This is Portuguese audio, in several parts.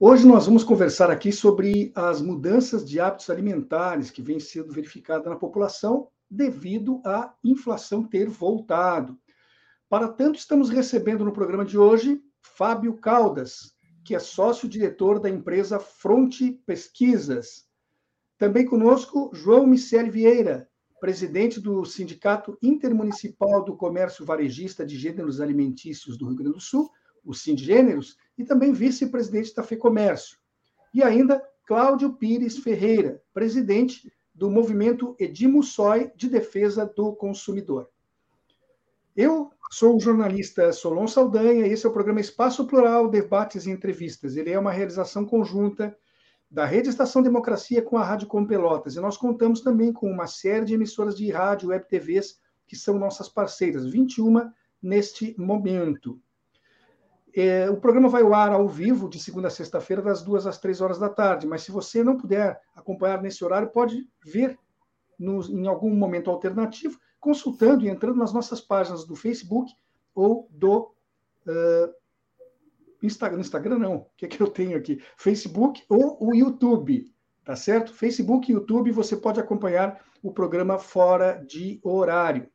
Hoje nós vamos conversar aqui sobre as mudanças de hábitos alimentares que vêm sendo verificadas na população devido à inflação ter voltado. Para tanto, estamos recebendo no programa de hoje Fábio Caldas, que é sócio-diretor da empresa Fronte Pesquisas. Também conosco João Michele Vieira, presidente do Sindicato Intermunicipal do Comércio Varejista de Gêneros Alimentícios do Rio Grande do Sul, o Sindgêneros, e também vice-presidente da FEComércio. E ainda Cláudio Pires Ferreira, presidente do movimento Edimussoi de Defesa do Consumidor. Eu sou o jornalista Solon Saldanha e esse é o programa Espaço Plural, Debates e Entrevistas. Ele é uma realização conjunta da Rede Estação Democracia com a Rádio Com Pelotas. E nós contamos também com uma série de emissoras de rádio, web TVs, que são nossas parceiras, 21 neste momento. É, o programa vai ao ar ao vivo de segunda a sexta-feira, das duas às três horas da tarde. Mas se você não puder acompanhar nesse horário, pode ver no, em algum momento alternativo, consultando e entrando nas nossas páginas do Facebook ou do uh, Instagram. Instagram não, o que é que eu tenho aqui? Facebook ou o YouTube, tá certo? Facebook e YouTube você pode acompanhar o programa fora de horário.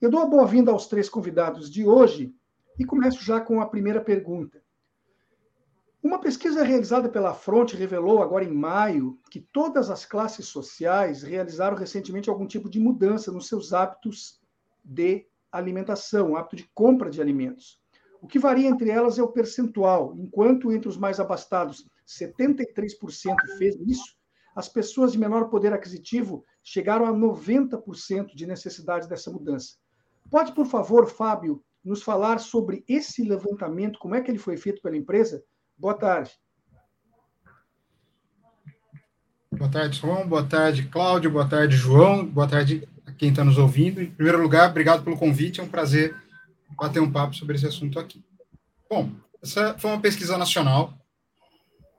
Eu dou a boa-vinda aos três convidados de hoje e começo já com a primeira pergunta. Uma pesquisa realizada pela Fronte revelou, agora em maio, que todas as classes sociais realizaram recentemente algum tipo de mudança nos seus hábitos de alimentação, hábito de compra de alimentos. O que varia entre elas é o percentual. Enquanto entre os mais abastados 73% fez isso, as pessoas de menor poder aquisitivo chegaram a 90% de necessidade dessa mudança. Pode, por favor, Fábio, nos falar sobre esse levantamento, como é que ele foi feito pela empresa? Boa tarde. Boa tarde, João. Boa tarde, Cláudio. Boa tarde, João. Boa tarde a quem está nos ouvindo. Em primeiro lugar, obrigado pelo convite. É um prazer bater um papo sobre esse assunto aqui. Bom, essa foi uma pesquisa nacional.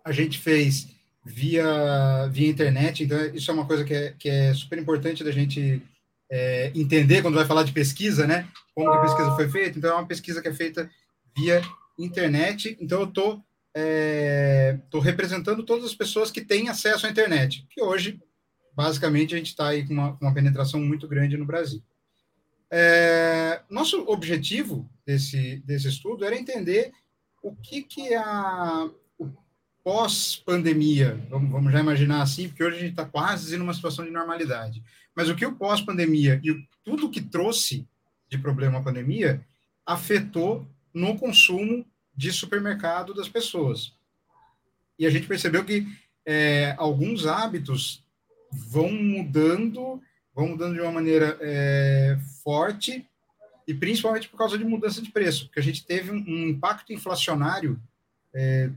A gente fez via, via internet, então isso é uma coisa que é, que é super importante da gente é, entender quando vai falar de pesquisa, né? Como que a pesquisa foi feita. Então, é uma pesquisa que é feita via internet. Então, eu estou é, tô representando todas as pessoas que têm acesso à internet, que hoje, basicamente, a gente está aí com uma, uma, penetração muito grande no Brasil. É, nosso objetivo desse, desse estudo era entender o que, que a pós-pandemia, vamos, vamos já imaginar assim, porque hoje a gente está quase numa situação de normalidade. Mas o que o pós-pandemia e tudo que trouxe de problema a pandemia afetou no consumo de supermercado das pessoas. E a gente percebeu que é, alguns hábitos vão mudando, vão mudando de uma maneira é, forte, e principalmente por causa de mudança de preço, porque a gente teve um, um impacto inflacionário, é,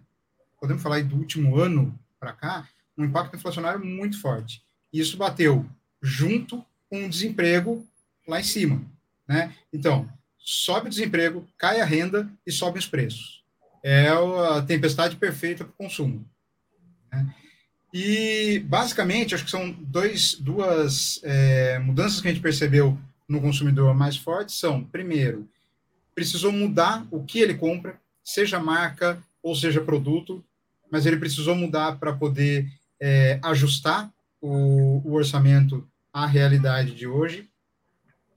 podemos falar do último ano para cá, um impacto inflacionário muito forte. E isso bateu junto com o desemprego lá em cima. Né? Então, sobe o desemprego, cai a renda e sobe os preços. É a tempestade perfeita para o consumo. Né? E, basicamente, acho que são dois, duas é, mudanças que a gente percebeu no consumidor mais fortes são, primeiro, precisou mudar o que ele compra, seja marca ou seja produto, mas ele precisou mudar para poder é, ajustar o, o orçamento à realidade de hoje.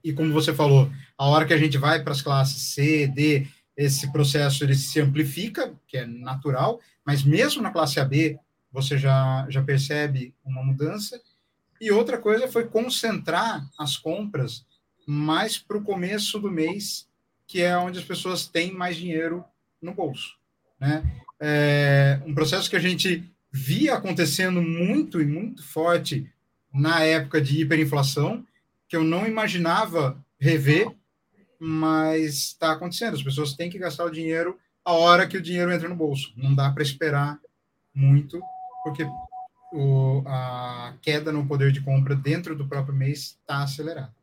E como você falou, a hora que a gente vai para as classes C, D, esse processo ele se amplifica, que é natural, mas mesmo na classe AB você já, já percebe uma mudança. E outra coisa foi concentrar as compras mais para o começo do mês, que é onde as pessoas têm mais dinheiro no bolso. Né? É um processo que a gente via acontecendo muito e muito forte na época de hiperinflação, que eu não imaginava rever, mas está acontecendo. As pessoas têm que gastar o dinheiro a hora que o dinheiro entra no bolso. Não dá para esperar muito. porque o, a queda no poder de compra dentro do próprio mês está acelerada.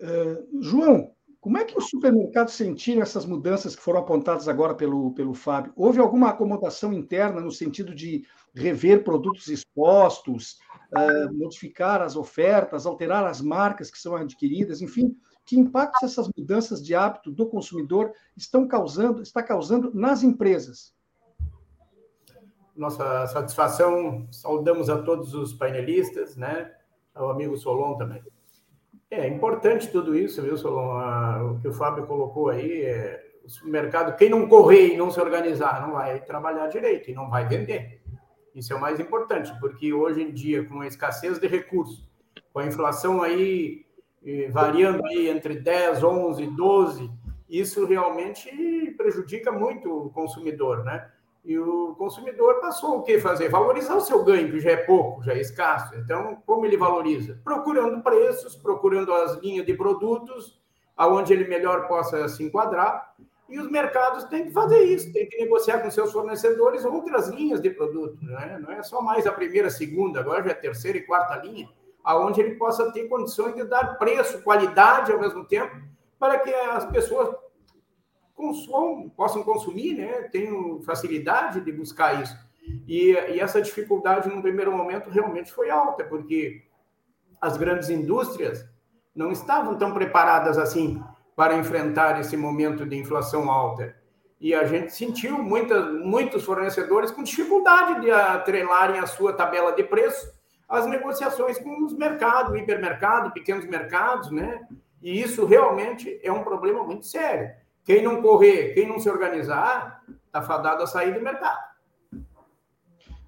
Uh, João, como é que os supermercados sentiram essas mudanças que foram apontadas agora pelo, pelo Fábio? Houve alguma acomodação interna no sentido de rever produtos expostos, uh, modificar as ofertas, alterar as marcas que são adquiridas, enfim, que impactos essas mudanças de hábito do consumidor estão causando, está causando nas empresas? Nossa satisfação, saudamos a todos os painelistas, né? Ao amigo Solon também. É importante tudo isso, viu, Solon? O que o Fábio colocou aí, é, o mercado, quem não correr e não se organizar, não vai trabalhar direito e não vai vender. Isso é o mais importante, porque hoje em dia, com a escassez de recursos, com a inflação aí variando aí entre 10, 11, 12, isso realmente prejudica muito o consumidor, né? E o consumidor passou o que fazer? Valorizar o seu ganho, que já é pouco, já é escasso. Então, como ele valoriza? Procurando preços, procurando as linhas de produtos, aonde ele melhor possa se enquadrar. E os mercados têm que fazer isso, têm que negociar com seus fornecedores outras linhas de produto. Né? Não é só mais a primeira, segunda, agora já é a terceira e quarta linha aonde ele possa ter condições de dar preço, qualidade ao mesmo tempo, para que as pessoas consumam, possam consumir, né? tenham facilidade de buscar isso. E, e essa dificuldade, no primeiro momento, realmente foi alta, porque as grandes indústrias não estavam tão preparadas assim para enfrentar esse momento de inflação alta. E a gente sentiu muitos fornecedores com dificuldade de atrelarem a sua tabela de preço as negociações com os mercados, hipermercado, pequenos mercados, né? E isso realmente é um problema muito sério. Quem não correr, quem não se organizar, está fadado a sair do mercado.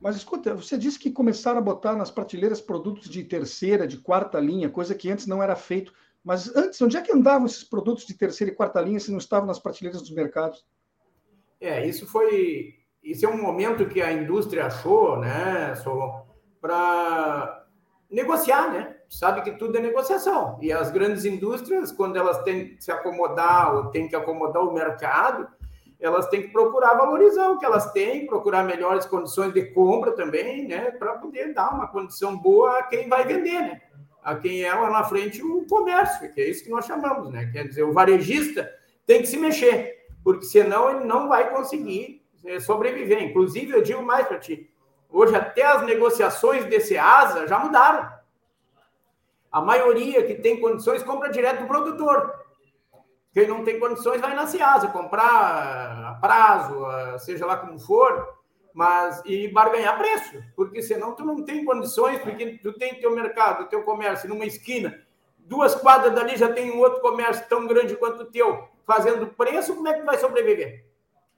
Mas escuta, você disse que começaram a botar nas prateleiras produtos de terceira, de quarta linha, coisa que antes não era feito. Mas antes, onde é que andavam esses produtos de terceira e quarta linha se não estavam nas prateleiras dos mercados? É, isso foi. Isso é um momento que a indústria achou, né, Solon, para negociar, né? Sabe que tudo é negociação. E as grandes indústrias, quando elas têm que se acomodar ou têm que acomodar o mercado, elas têm que procurar valorizar o que elas têm, procurar melhores condições de compra também, né? Para poder dar uma condição boa a quem vai vender, né? A quem é lá na frente o comércio, que é isso que nós chamamos, né? Quer dizer, o varejista tem que se mexer, porque senão ele não vai conseguir eh, sobreviver. Inclusive, eu digo mais para ti, Hoje, até as negociações desse asa já mudaram. A maioria que tem condições compra direto do produtor. Quem não tem condições vai na Ciasa comprar a prazo, seja lá como for, mas e barganhar preço, porque senão tu não tem condições, porque tu tem teu mercado, teu comércio numa esquina, duas quadras dali já tem um outro comércio tão grande quanto o teu, fazendo preço, como é que vai sobreviver?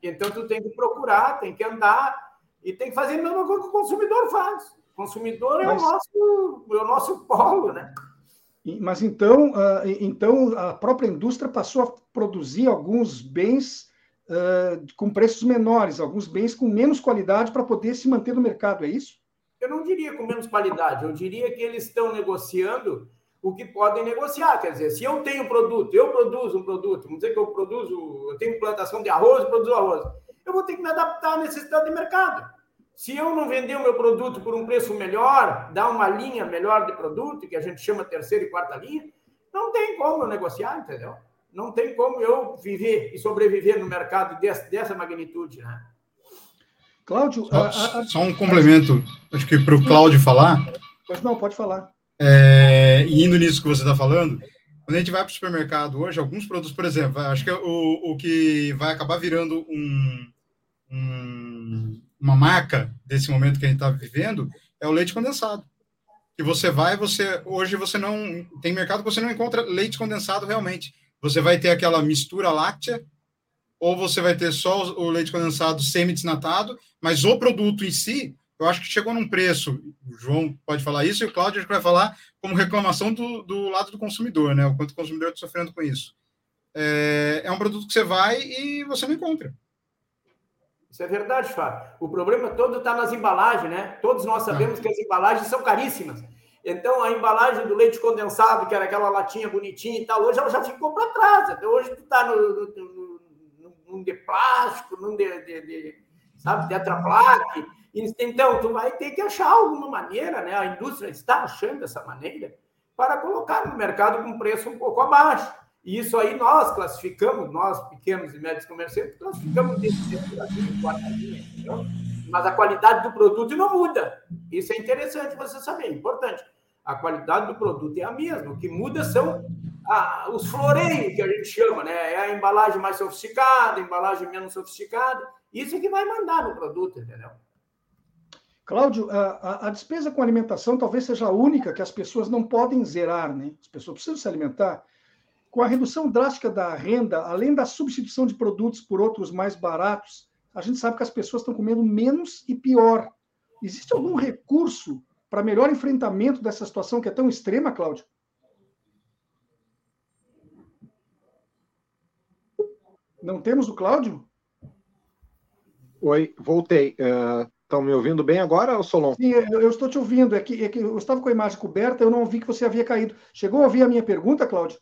Então tu tem que procurar, tem que andar e tem que fazer a mesma coisa que o consumidor faz. Consumidor é, o, nosso, é o nosso polo, né? Mas então, uh, então a própria indústria passou a produzir alguns bens uh, com preços menores, alguns bens com menos qualidade para poder se manter no mercado, é isso? Eu não diria com menos qualidade, eu diria que eles estão negociando o que podem negociar. Quer dizer, se eu tenho produto, eu produzo um produto, vamos dizer que eu produzo, eu tenho plantação de arroz, produzo arroz, eu vou ter que me adaptar à necessidade de mercado. Se eu não vender o meu produto por um preço melhor, dar uma linha melhor de produto, que a gente chama terceira e quarta linha, não tem como eu negociar, entendeu? Não tem como eu viver e sobreviver no mercado dessa, dessa magnitude, né? Cláudio... Só, a, a... só um complemento, acho que para o Cláudio falar... Pois não, pode falar. É, indo nisso que você está falando, quando a gente vai para o supermercado hoje, alguns produtos, por exemplo, acho que o, o que vai acabar virando um, um uma marca desse momento que a gente está vivendo é o leite condensado. Que você vai, você hoje você não tem mercado que você não encontra leite condensado realmente. Você vai ter aquela mistura láctea ou você vai ter só o leite condensado semi-desnatado, mas o produto em si, eu acho que chegou num preço, o João pode falar isso, e o Cláudio vai falar como reclamação do, do lado do consumidor, né? O quanto o consumidor está sofrendo com isso. É, é um produto que você vai e você não encontra. Isso é verdade, Fábio. O problema todo está nas embalagens, né? Todos nós sabemos que as embalagens são caríssimas. Então, a embalagem do leite condensado, que era aquela latinha bonitinha e tal, hoje ela já ficou para trás. Então, hoje tu está no, no, no, num de plástico, num de, de, de, sabe? Tetra Pak. Então, tu vai ter que achar alguma maneira, né? A indústria está achando essa maneira para colocar no mercado com preço um pouco abaixo. E isso aí nós classificamos, nós pequenos e médios comerciantes, classificamos de? Mas a qualidade do produto não muda. Isso é interessante você saber, é importante. A qualidade do produto é a mesma. O que muda são a, os floreios, que a gente chama, né? É a embalagem mais sofisticada, a embalagem menos sofisticada. Isso é que vai mandar no produto, entendeu? Cláudio, a, a, despesa com alimentação talvez seja a única que as pessoas não podem zerar, né? As pessoas precisam se alimentar. Com a redução drástica da renda, além da substituição de produtos por outros mais baratos, a gente sabe que as pessoas estão comendo menos e pior. Existe algum recurso para melhor enfrentamento dessa situação que é tão extrema, Cláudio? Não temos o Cláudio? Oi, voltei. Estão uh, me ouvindo bem agora, Solon? Sim, eu, eu, estou te ouvindo. É que, é que eu estava com a imagem coberta, eu não ouvi que você havia caído. Chegou a ouvir a minha pergunta, Cláudio?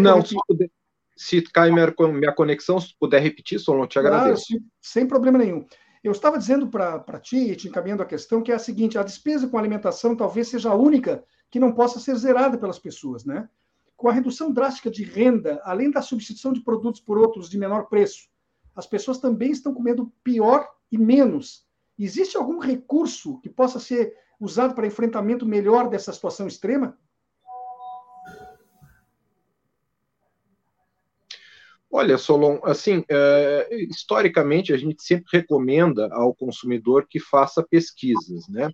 Não, se, puder, se cai minha, minha conexão, se puder repetir, Solon, te agradeço. Claro, sem problema nenhum. Eu estava dizendo para ti, te encaminhando a questão, que é a seguinte: a despesa com alimentação talvez seja a única que não possa ser zerada pelas pessoas, né? Com a redução drástica de renda, além da substituição de produtos por outros de menor preço, as pessoas também estão comendo pior e menos. Existe algum recurso que possa ser usado para enfrentamento melhor dessa situação extrema? Olha, Solon, assim, é, historicamente a gente sempre recomenda ao consumidor que faça pesquisas, né?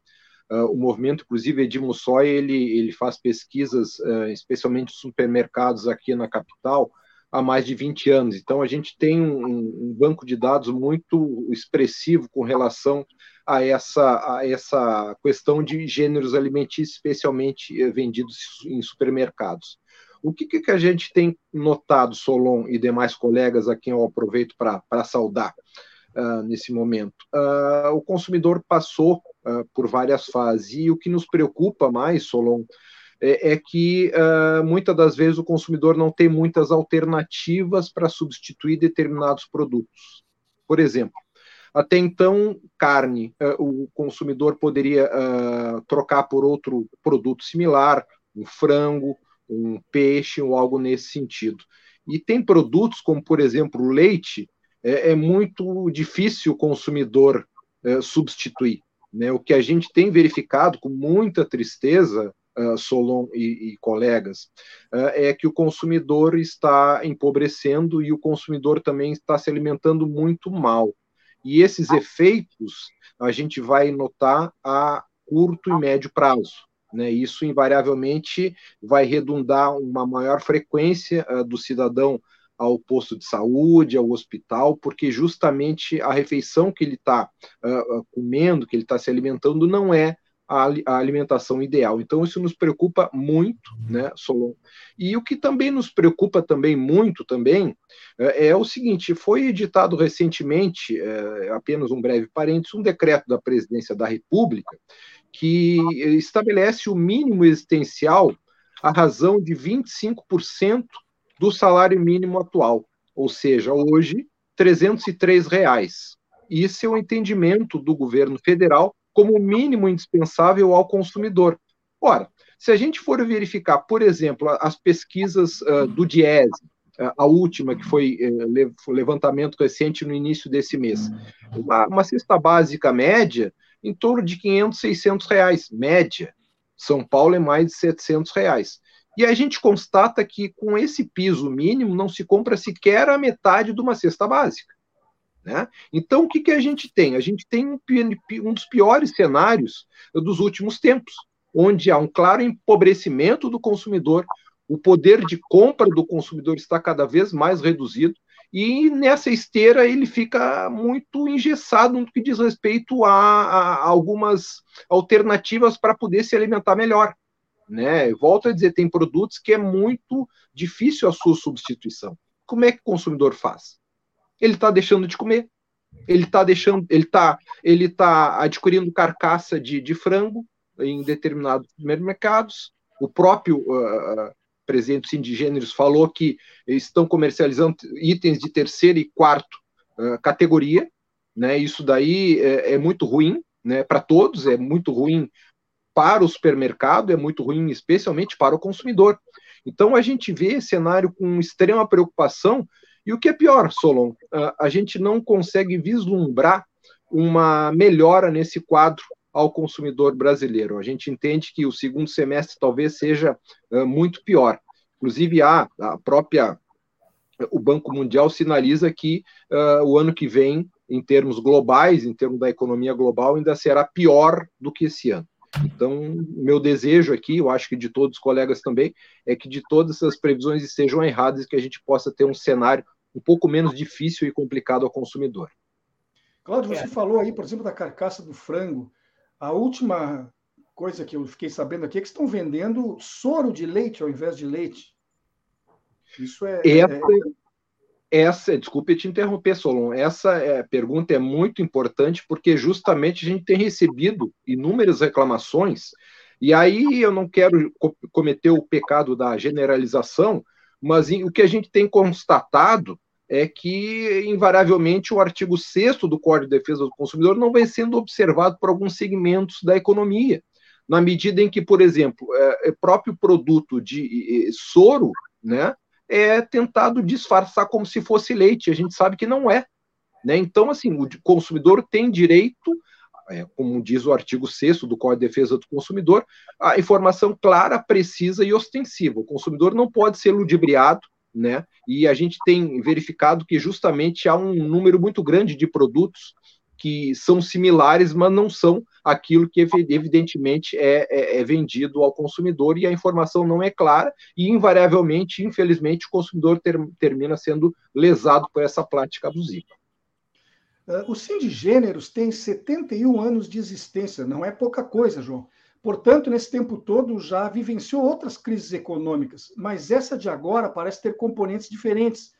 Uh, o movimento, inclusive, Edmo Soy, ele, ele faz pesquisas, uh, especialmente supermercados aqui na capital, há mais de 20 anos. Então, a gente tem um, um banco de dados muito expressivo com relação a essa, a essa questão de gêneros alimentícios, especialmente vendidos em supermercados. O que, que a gente tem notado, Solon e demais colegas a quem eu aproveito para saudar uh, nesse momento? Uh, o consumidor passou uh, por várias fases e o que nos preocupa mais, Solon, é, é que muitas das vezes o consumidor não tem muitas alternativas para substituir determinados produtos. Por exemplo, até então, carne, o consumidor poderia trocar por outro produto similar, um frango, um peixe ou algo nesse sentido. E tem produtos como, por exemplo, o leite, é, é muito difícil o consumidor é, substituir. Né? O que a gente tem verificado com muita tristeza, uh, Solon e, e colegas, uh, é que o consumidor está empobrecendo e o consumidor também está se alimentando muito mal. E esses efeitos a gente vai notar a curto e médio prazo. Né? Isso invariavelmente vai redundar uma maior frequência uh, do cidadão ao posto de saúde, ao hospital, porque justamente a refeição que ele está uh, comendo, que ele está se alimentando, não é a, a, alimentação ideal. Então isso nos preocupa muito, né, Solon? E o que também nos preocupa também muito também é, é o seguinte: foi editado recentemente, é, apenas um breve parênteses, um decreto da Presidência da República que estabelece o mínimo existencial à razão de 25% do salário mínimo atual, ou seja, hoje 303 reais. Isso é o entendimento do governo federal como o mínimo indispensável ao consumidor. Ora, se a gente for verificar, por exemplo, as pesquisas uh, do Diese, a última, que foi uh, levantamento recente no início desse mês, uma, uma cesta básica média em torno de 500, 600 reais, média. São Paulo é mais de 700 reais. E a gente constata que com esse piso mínimo não se compra sequer a metade de uma cesta básica. Né? Então, o que, que a gente tem? A gente tem um, um dos piores cenários dos últimos tempos, onde há um claro empobrecimento do consumidor, o poder de compra do consumidor está cada vez mais reduzido, e nessa esteira ele fica muito engessado no que diz respeito a, a algumas alternativas para poder se alimentar melhor. Né? Volto a dizer, tem produtos que é muito difícil a sua substituição. Como é que o consumidor faz? Ele está deixando de comer. Ele está deixando, ele está, ele tá adquirindo carcaça de, de frango em determinados mercados. O próprio uh, presidente do falou que estão comercializando itens de terceira e quarta uh, categoria, né? Isso daí é, é muito ruim, né? Para todos é muito ruim para o supermercado, é muito ruim, especialmente para o consumidor. Então a gente vê esse cenário com extrema preocupação. E o que é pior, Solon, a gente não consegue vislumbrar uma melhora nesse quadro ao consumidor brasileiro. A gente entende que o segundo semestre talvez seja uh, muito pior. Inclusive, a, a própria o Banco Mundial sinaliza que uh, o ano que vem, em termos globais, em termos da economia global, ainda será pior do que esse ano. Então, meu desejo aqui, eu acho que de todos os colegas também, é que de todas essas previsões estejam erradas e que a gente possa ter um cenário um pouco menos difícil e complicado ao consumidor. Cláudio, você é. falou aí, por exemplo, da carcaça do frango. A última coisa que eu fiquei sabendo aqui é que estão vendendo soro de leite ao invés de leite. Isso é. Essa, é... essa desculpe te interromper, Solon. Essa é, pergunta é muito importante porque justamente a gente tem recebido inúmeras reclamações. E aí eu não quero cometer o pecado da generalização, mas o que a gente tem constatado é que, invariavelmente, o artigo 6 do Código de Defesa do Consumidor não vem sendo observado por alguns segmentos da economia. Na medida em que, por exemplo, é, é próprio produto de soro né, é tentado disfarçar como se fosse leite. A gente sabe que não é. Né? Então, assim, o consumidor tem direito, é, como diz o artigo 6 do Código de Defesa do Consumidor, a informação clara, precisa e ostensiva. O consumidor não pode ser ludibriado né? E a gente tem verificado que justamente há um número muito grande de produtos que são similares, mas não são aquilo que evidentemente é, é, é, vendido ao consumidor e a informação não é clara e invariavelmente, infelizmente, o consumidor ter, termina sendo lesado por essa prática abusiva. Uh, o Sindgêneros tem 71 anos de existência, não é pouca coisa, João. Portanto, nesse tempo todo já vivenciou outras crises econômicas, mas essa de agora parece ter componentes diferentes.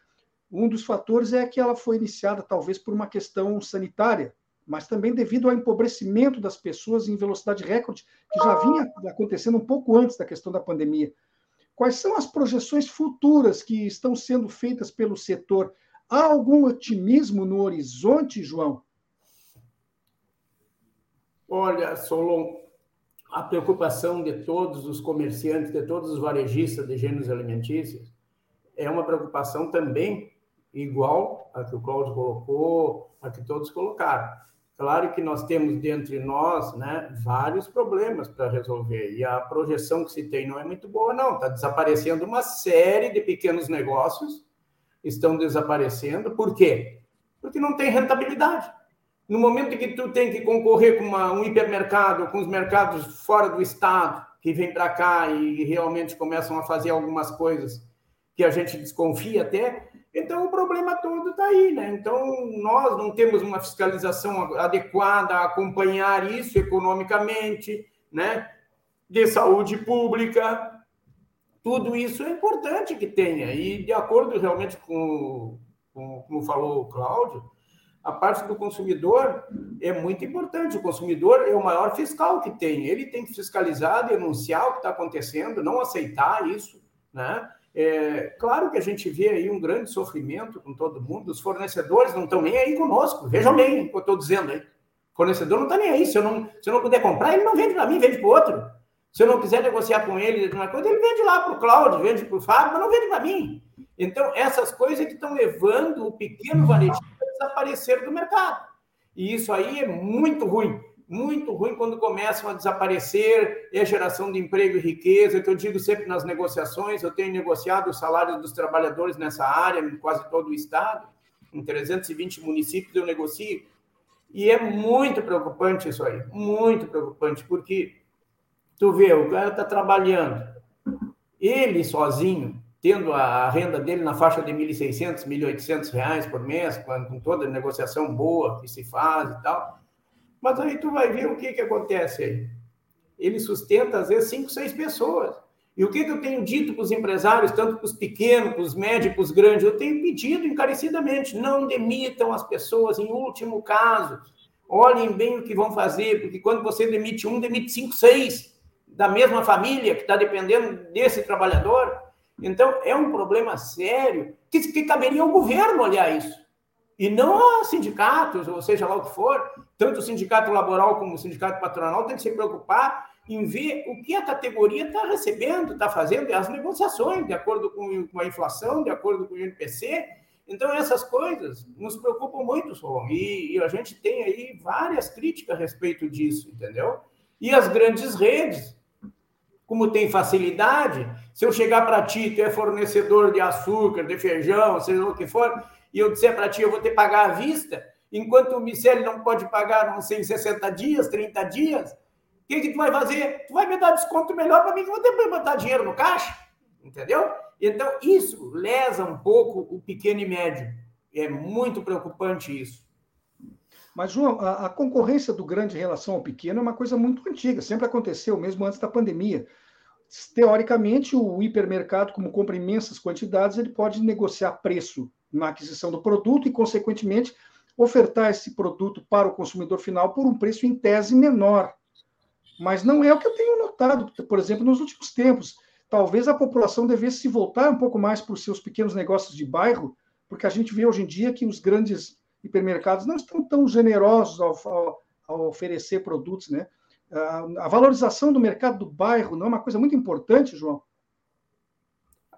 Um dos fatores é que ela foi iniciada talvez por uma questão sanitária, mas também devido ao empobrecimento das pessoas em velocidade recorde, que já vinha acontecendo um pouco antes da questão da pandemia. Quais são as projeções futuras que estão sendo feitas pelo setor? Há algum otimismo no horizonte, João? Olha, Solon, a preocupação de todos os comerciantes, de todos os varejistas de gêneros alimentícios, é uma preocupação também igual a que o Cláudio colocou, a que todos colocaram. Claro que nós temos dentre nós né, vários problemas para resolver, e a projeção que se tem não é muito boa, não. Está desaparecendo uma série de pequenos negócios, estão desaparecendo. Por quê? Porque não tem rentabilidade. No momento que tu tem que concorrer com uma, um hipermercado, com os mercados fora do estado, que vem para cá e realmente começam a fazer algumas coisas que a gente desconfia até, então o problema todo está aí, né? Então nós não temos uma fiscalização adequada a acompanhar isso economicamente, né? De saúde pública, tudo isso é importante que tenha. E de acordo realmente com, com como falou o Cláudio, a parte do consumidor é muito importante. O consumidor é o maior fiscal que tem. Ele tem que fiscalizar, denunciar o que está acontecendo, não aceitar isso, né? É, claro que a gente vê aí um grande sofrimento com todo mundo. Os fornecedores não estão nem aí conosco. Vejam bem o que eu estou dizendo aí. O fornecedor não está nem aí. Se eu não, se eu não puder comprar, ele não vende para mim, vende para outro. Se eu não quiser negociar com ele uma coisa, ele vende lá para o Cláudio, vende para o Fábio, mas não vende para mim. Então, essas coisas que estão levando o pequeno varejista desaparecer do mercado. E isso aí é muito ruim, muito ruim quando começam a desaparecer, é geração de emprego e riqueza, que eu digo sempre nas negociações, eu tenho negociado os salários dos trabalhadores nessa área, em quase todo o estado, em 320 municípios eu negocio, e é muito preocupante isso aí, muito preocupante, porque tu vê, o cara está trabalhando, ele sozinho, tendo a renda dele na faixa de R$ 1.600, R$ 1.800 por mês, com toda a negociação boa que se faz e tal. Mas aí tu vai ver o que, que acontece aí. Ele sustenta, às vezes, cinco, seis pessoas. E o que, que eu tenho dito para os empresários, tanto para os pequenos, para os médios, para os grandes? Eu tenho pedido encarecidamente, não demitam as pessoas em último caso. Olhem bem o que vão fazer, porque quando você demite um, demite cinco, seis da mesma família que está dependendo desse trabalhador. Então, é um problema sério que, que caberia ao governo olhar isso. E não a sindicatos, ou seja lá o que for, tanto o sindicato laboral como o sindicato patronal tem que se preocupar em ver o que a categoria está recebendo, está fazendo, as negociações, de acordo com a inflação, de acordo com o INPC. Então, essas coisas nos preocupam muito, e, e a gente tem aí várias críticas a respeito disso, entendeu? E as grandes redes, como tem facilidade, se eu chegar para ti, tu é fornecedor de açúcar, de feijão, seja o que for, e eu disser para ti, eu vou ter que pagar à vista, enquanto o Miceli não pode pagar, não sei, 60 dias, 30 dias, o que, que tu vai fazer? Tu vai me dar desconto melhor para mim, que eu vou ter que botar dinheiro no caixa, entendeu? Então, isso lesa um pouco o pequeno e médio. É muito preocupante isso. Mas, João, a, a, concorrência do grande em relação ao pequeno é uma coisa muito antiga, sempre aconteceu, mesmo antes da pandemia. Teoricamente, o hipermercado, como compra imensas quantidades, ele pode negociar preço na aquisição do produto e, consequentemente, ofertar esse produto para o consumidor final por um preço em tese menor. Mas não é o que eu tenho notado, por exemplo, nos últimos tempos talvez a população devesse se voltar um pouco mais para os seus pequenos negócios de bairro, porque a gente vê hoje em dia que os grandes hipermercados não estão tão generosos ao, ao, ao oferecer produtos, né? A valorização do mercado do bairro não é uma coisa muito importante, João?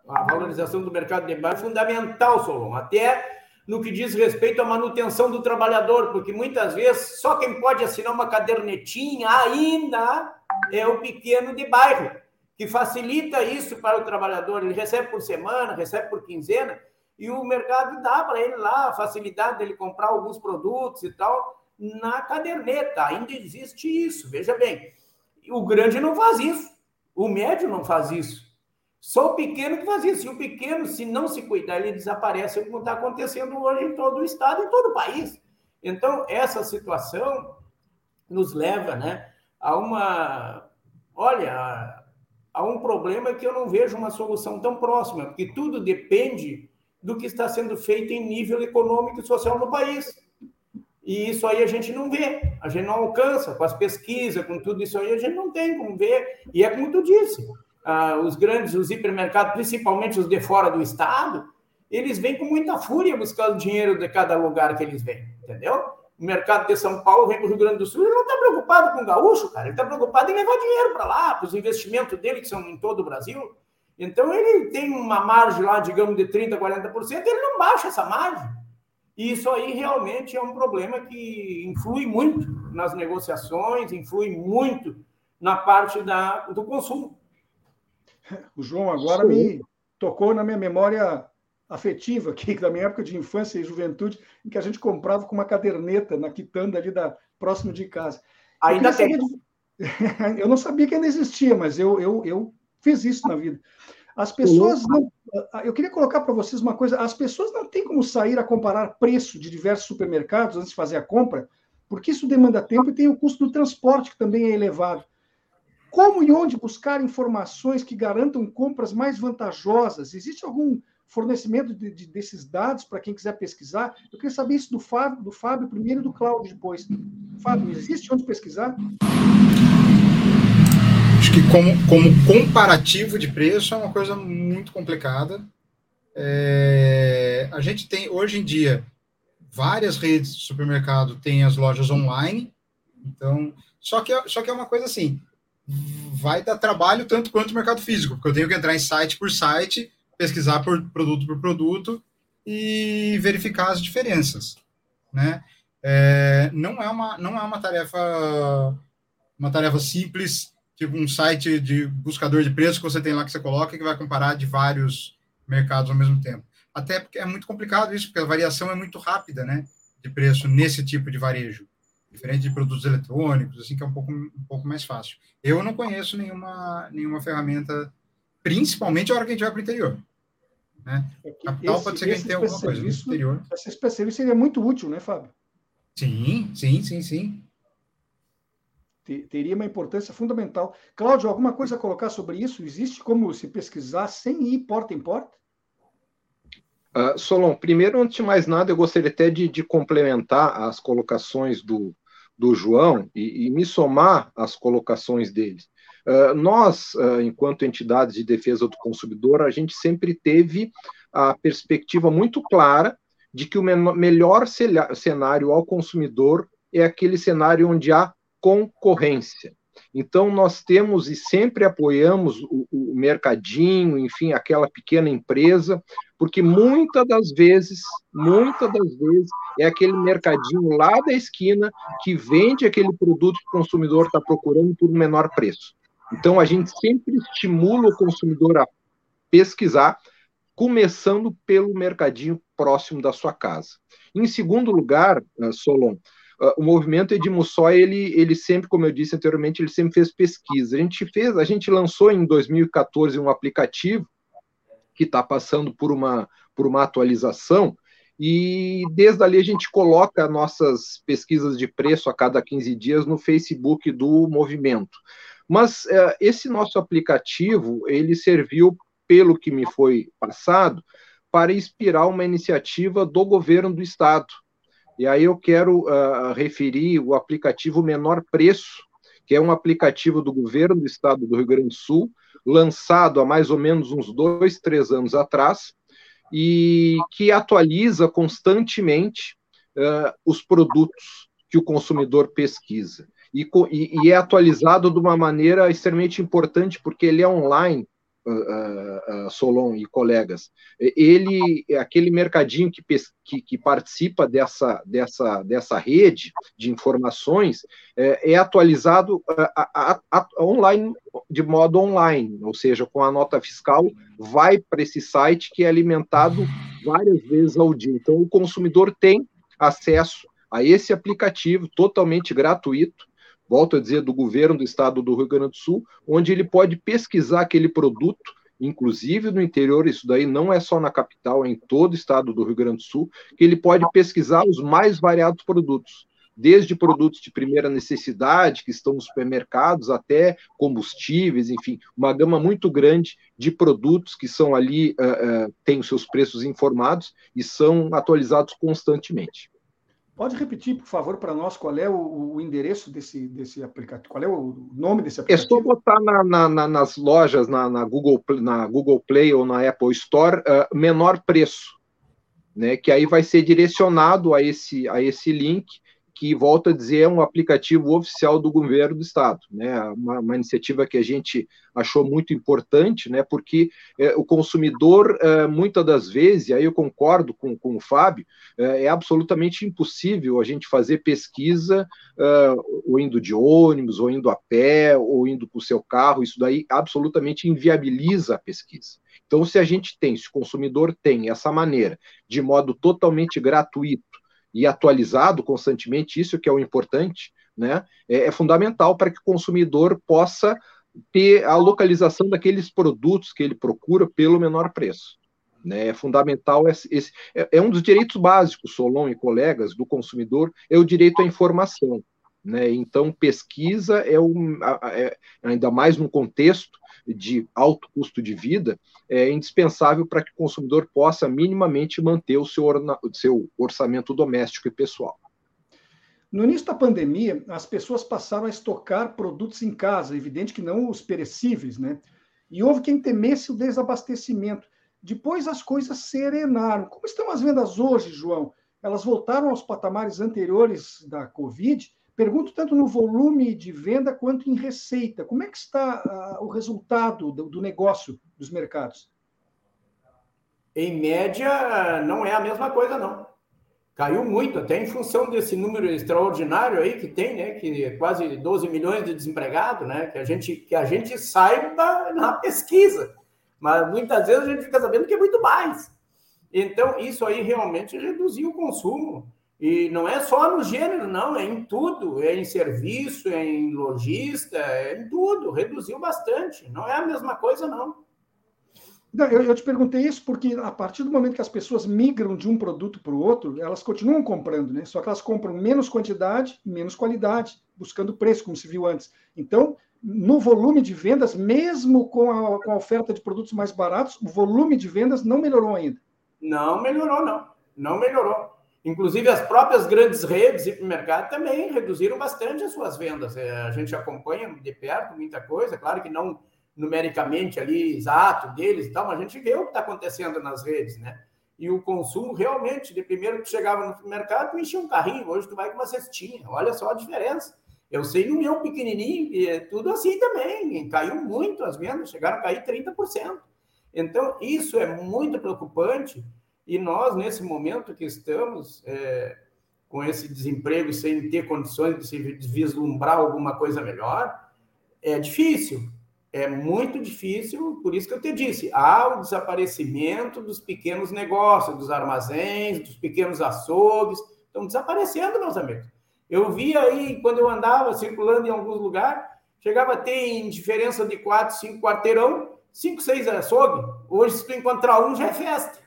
A valorização do mercado de bairro é fundamental, Solon, até no que diz respeito à manutenção do trabalhador, porque muitas vezes só quem pode assinar uma cadernetinha ainda é o pequeno de bairro que facilita isso para o trabalhador. Ele recebe por semana, recebe por quinzena, e o mercado dá para ele lá a facilidade dele comprar alguns produtos e tal na caderneta. Ainda existe isso, veja bem. O grande não faz isso, o médio não faz isso. Só o pequeno que faz isso. E o pequeno, se não se cuidar, ele desaparece, como está acontecendo hoje em todo o estado, em todo o país. Então, essa situação nos leva né, a uma. Olha, há um problema que eu não vejo uma solução tão próxima, porque tudo depende do que está sendo feito em nível econômico e social no país. E isso aí a gente não vê, a gente não alcança com as pesquisas, com tudo isso aí, a gente não tem como ver. E é como tu disse, ah, os grandes, os hipermercados, principalmente os de fora do estado, eles vêm com muita fúria buscando dinheiro de cada lugar que eles vêm, entendeu? o mercado de São Paulo vem para o Rio Grande do Sul, ele não está preocupado com o gaúcho, cara. Ele está preocupado em levar dinheiro para lá, para os investimentos dele, que são em todo o Brasil. Então, ele tem uma margem lá, digamos, de 30%, 40%, ele não baixa essa margem. E isso aí realmente é um problema que influi muito nas negociações, influi muito na parte da, do consumo. O João agora Sim. me tocou na minha memória afetiva aqui, da minha época de infância e juventude, em que a gente comprava com uma caderneta na quitanda ali da próximo de casa. Ainda tem. Eu não sabia que ainda existia, mas eu, eu, eu fiz isso na vida. As pessoas não. Eu queria colocar para vocês uma coisa: as pessoas não têm como sair a comparar preço de diversos supermercados antes de fazer a compra, porque isso demanda tempo e tem o custo do transporte, que também é elevado. Como e onde buscar informações que garantam compras mais vantajosas? Existe algum fornecimento de, de, desses dados para quem quiser pesquisar. Eu queria saber isso do Fábio, do Fábio primeiro e do Cláudio depois. Fábio, existe onde pesquisar? Acho que como, como comparativo de preço é uma coisa muito complicada. É, a gente tem, hoje em dia, várias redes de supermercado têm as lojas online, então, só que, é, só que é uma coisa assim, vai dar trabalho tanto quanto o mercado físico, porque eu tenho que entrar em site por site, pesquisar por produto por produto e verificar as diferenças, né? É, não é uma não é uma tarefa uma tarefa simples, tipo um site de buscador de preço que você tem lá que você coloca que vai comparar de vários mercados ao mesmo tempo. Até porque é muito complicado isso, porque a variação é muito rápida, né? De preço nesse tipo de varejo, diferente de produtos eletrônicos, assim que é um pouco um pouco mais fácil. Eu não conheço nenhuma nenhuma ferramenta, principalmente a hora que a gente vai para o interior. Né? É Capital esse, pode ser que a gente tenha alguma coisa no exterior. Esse especialista seria muito útil, né, Fábio? Sim, sim, sim, sim. Teria uma importância fundamental. Cláudio, alguma coisa a colocar sobre isso? Existe como se pesquisar sem ir porta em porta? Uh, Solon, primeiro, antes de mais nada, eu gostaria até de, de complementar as colocações do, do João e, e me somar às colocações deles. Ah, nós, uh, enquanto entidades de defesa do consumidor, a gente sempre teve a perspectiva muito clara de que o melhor cenário ao consumidor é aquele cenário onde há concorrência. Então, nós temos e sempre apoiamos o, o, mercadinho, enfim, aquela pequena empresa, porque muitas das vezes, muitas das vezes, é aquele mercadinho lá da esquina que vende aquele produto que o consumidor está procurando por um menor preço. Então, a gente sempre estimula o consumidor a pesquisar, começando pelo mercadinho próximo da sua casa. Em segundo lugar, eh, Solon, uh, o movimento Edmussói, ele, ele sempre, como eu disse anteriormente, ele sempre fez pesquisa. A gente fez, a gente lançou em 2014 um aplicativo que está passando por uma, por uma atualização, e desde ali a gente coloca nossas pesquisas de preço a cada 15 dias no Facebook do movimento. Mas uh, esse nosso aplicativo, ele serviu, pelo que me foi passado, para inspirar uma iniciativa do governo do estado, e aí eu quero uh, referir o aplicativo Menor Preço, que é um aplicativo do governo do estado do Rio Grande do Sul, lançado há mais ou menos uns dois, três anos atrás, e que atualiza constantemente uh, os produtos que o consumidor pesquisa. E, e, e, é atualizado de uma maneira extremamente importante, porque ele é online, Solon e colegas, ele, aquele mercadinho que, que, que, participa dessa, dessa, dessa rede de informações, é, é atualizado a, a, a, online, de modo online, ou seja, com a nota fiscal, vai para esse site que é alimentado várias vezes ao dia. Então, o consumidor tem acesso a esse aplicativo totalmente gratuito, volto a dizer, do governo do estado do Rio Grande do Sul, onde ele pode pesquisar aquele produto, inclusive no interior, isso daí não é só na capital, é em todo o estado do Rio Grande do Sul, que ele pode pesquisar os mais variados produtos, desde produtos de primeira necessidade, que estão nos supermercados, até combustíveis, enfim, uma gama muito grande de produtos que são ali, uh, uh, têm os seus preços informados e são atualizados constantemente. Pode repetir, por favor, para nós qual é o, o, endereço desse, desse aplicativo? Qual é o nome desse aplicativo? É só botar na, na, na, nas lojas, na, Google, na Google Play ou na Apple Store, uh, menor preço, né? Que aí vai ser direcionado a esse, a esse link que, volto a dizer, é um aplicativo oficial do governo do Estado, né? Uma, uma iniciativa que a gente achou muito importante, né? Porque é, o consumidor, é, muitas das vezes, e aí eu concordo com, com o Fábio, é, é absolutamente impossível a gente fazer pesquisa é, ou indo de ônibus, ou indo a pé, ou indo com o seu carro, isso daí absolutamente inviabiliza a pesquisa. Então, se a gente tem, se o consumidor tem essa maneira, de modo totalmente gratuito, e atualizado constantemente, isso que é o importante, né? É, é fundamental para que o consumidor possa ter a localização daqueles produtos que ele procura pelo menor preço. Né? É fundamental esse, esse é, é, um dos direitos básicos, Solon e colegas, do consumidor, é o direito à informação. Né? Então, pesquisa é, um, é ainda mais num contexto de alto custo de vida, é indispensável para que o consumidor possa minimamente manter o seu, o seu orçamento doméstico e pessoal. No início da pandemia, as pessoas passaram a estocar produtos em casa, evidente que não os perecíveis, né? E houve quem temesse o desabastecimento. Depois as coisas serenaram. Como estão as vendas hoje, João? Elas voltaram aos patamares anteriores da Covid Pergunto tanto no volume de venda quanto em receita. Como é que está uh, o resultado do, do, negócio dos mercados? Em média, não é a mesma coisa, não. Caiu muito, até em função desse número extraordinário aí que tem, né? Que é quase 12 milhões de desempregados, né? Que a gente, que a gente saiba na pesquisa. Mas muitas vezes a gente fica sabendo que é muito mais. Então, isso aí realmente reduziu o consumo. E não é só no gênero, não, é em tudo, é em serviço, é em lojista, é em tudo, reduziu bastante. Não é a mesma coisa, não. não eu, eu, te perguntei isso porque a partir do momento que as pessoas migram de um produto para o outro, elas continuam comprando, né? Só que elas compram menos quantidade, menos qualidade, buscando preço, como se viu antes. Então, no volume de vendas, mesmo com a, com a oferta de produtos mais baratos, o volume de vendas não melhorou ainda. Não melhorou, não. Não melhorou. Inclusive, as próprias grandes redes e mercado também reduziram bastante as suas vendas. É, a gente acompanha de perto muita coisa, claro que não numericamente ali exato deles e tal, mas a gente vê o que está acontecendo nas redes, né? E o consumo realmente, de primeiro tu chegava no mercado, tu enchia um carrinho, hoje tu vai com uma cestinha. Olha só a diferença. Eu sei no meu pequenininho, é tudo assim também. Caiu muito as vendas, chegaram a cair 30%. Então, isso é muito preocupante. E nós, nesse momento que estamos, é, com esse desemprego sem ter condições de se vislumbrar alguma coisa melhor, é difícil. É muito difícil, por isso que eu te disse, há o desaparecimento dos pequenos negócios, dos armazéns, dos pequenos açougues, estão desaparecendo, meus amigos. Eu vi aí, quando eu andava circulando em alguns lugares, chegava a ter em diferença de quatro, cinco quarteirão, cinco, seis açougue. Hoje, se tu encontrar um, já é festa.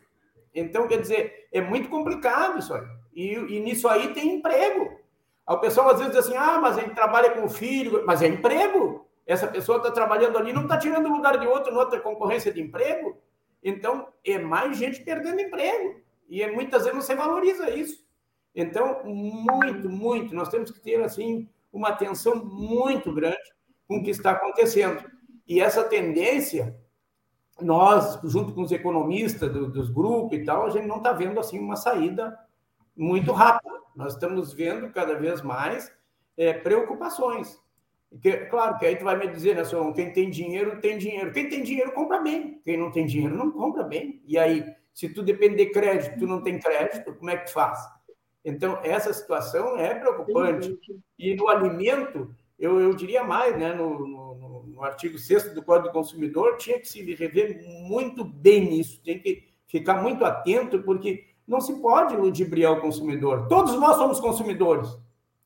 Então, quer dizer, é muito complicado isso aí. E, e nisso aí tem emprego. O pessoal às vezes diz assim, ah, mas a gente trabalha com o filho, mas é emprego. Essa pessoa está trabalhando ali, não está tirando lugar de outro, outra concorrência de emprego. Então, é mais gente perdendo emprego. E é, muitas vezes não se valoriza isso. Então, muito, muito, nós temos que ter, assim, uma atenção muito grande com o que está acontecendo. E essa tendência, nós, junto com os economistas do, dos grupos e tal, a gente não está vendo, assim, uma saída muito rápida. Nós estamos vendo cada vez mais é, preocupações. Que, claro que aí tu vai me dizer, né, senhor, quem tem dinheiro, tem dinheiro. Quem tem dinheiro, compra bem. Quem não tem dinheiro, não compra bem. E aí, se tu depende de crédito, tu não tem crédito, como é que tu faz? Então, essa situação é preocupante. E no alimento, eu, eu diria mais, né, no, no, no artigo 6 do Código do Consumidor, tinha que se rever muito bem nisso, tem que ficar muito atento, porque não se pode ludibriar o consumidor. Todos nós somos consumidores.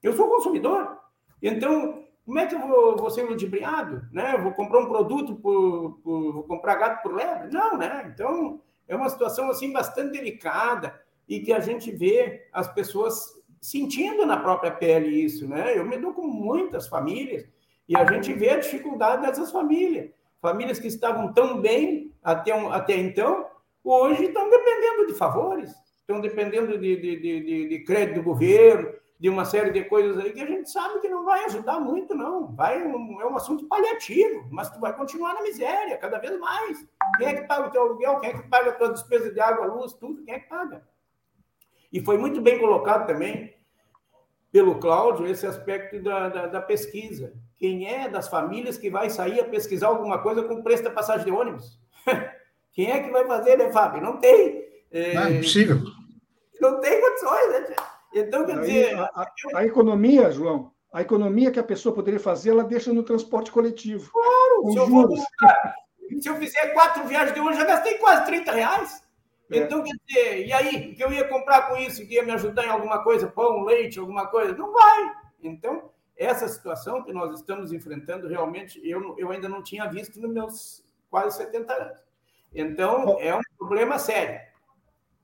Eu sou consumidor. Então, como é que eu vou, vou ser ludibriado? Né? vou comprar um produto, por, por, vou comprar gato por lebre? Não, né? Então, é uma situação assim bastante delicada e que a gente vê as pessoas sentindo na própria pele isso, né? Eu me dou com muitas famílias e a gente vê a dificuldade dessas famílias. Famílias que estavam tão bem até, um, até então, hoje estão dependendo de favores, estão dependendo de, de, de, de crédito do governo, de uma série de coisas aí que a gente sabe que não vai ajudar muito, não. Vai, um, é um assunto paliativo, mas tu vai continuar na miséria cada vez mais. Quem é que paga o teu aluguel? Quem é que paga a tua despesa de água, luz, tudo? Quem é que paga? E foi muito bem colocado também pelo Cláudio esse aspecto da, da, da pesquisa. Quem é das famílias que vai sair a pesquisar alguma coisa com preço da passagem de ônibus? Quem é que vai fazer, né, Fábio? Não tem. É, não, é impossível. Não tem condições, né? Então, quer dizer. A, a, economia, João, a economia que a pessoa poderia fazer, ela deixa no transporte coletivo. Claro, se eu, vou, se eu, fizer quatro viagens de hoje, já gastei quase 30 reais. É. Então, quer dizer, e aí, o que eu ia comprar com isso, que ia me ajudar em alguma coisa, pão, leite, alguma coisa? Não vai. Então, essa situação que nós estamos enfrentando, realmente, eu, eu ainda não tinha visto nos meus quase 70 anos. Então, é um problema sério.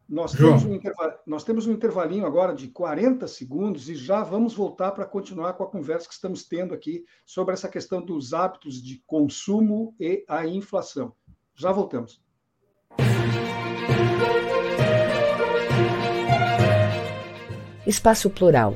Nós temos, um nós temos um intervalinho agora de 40 segundos e já vamos voltar para continuar com a conversa que estamos tendo aqui sobre essa questão dos hábitos de consumo e a inflação. Já voltamos. Espaço Plural,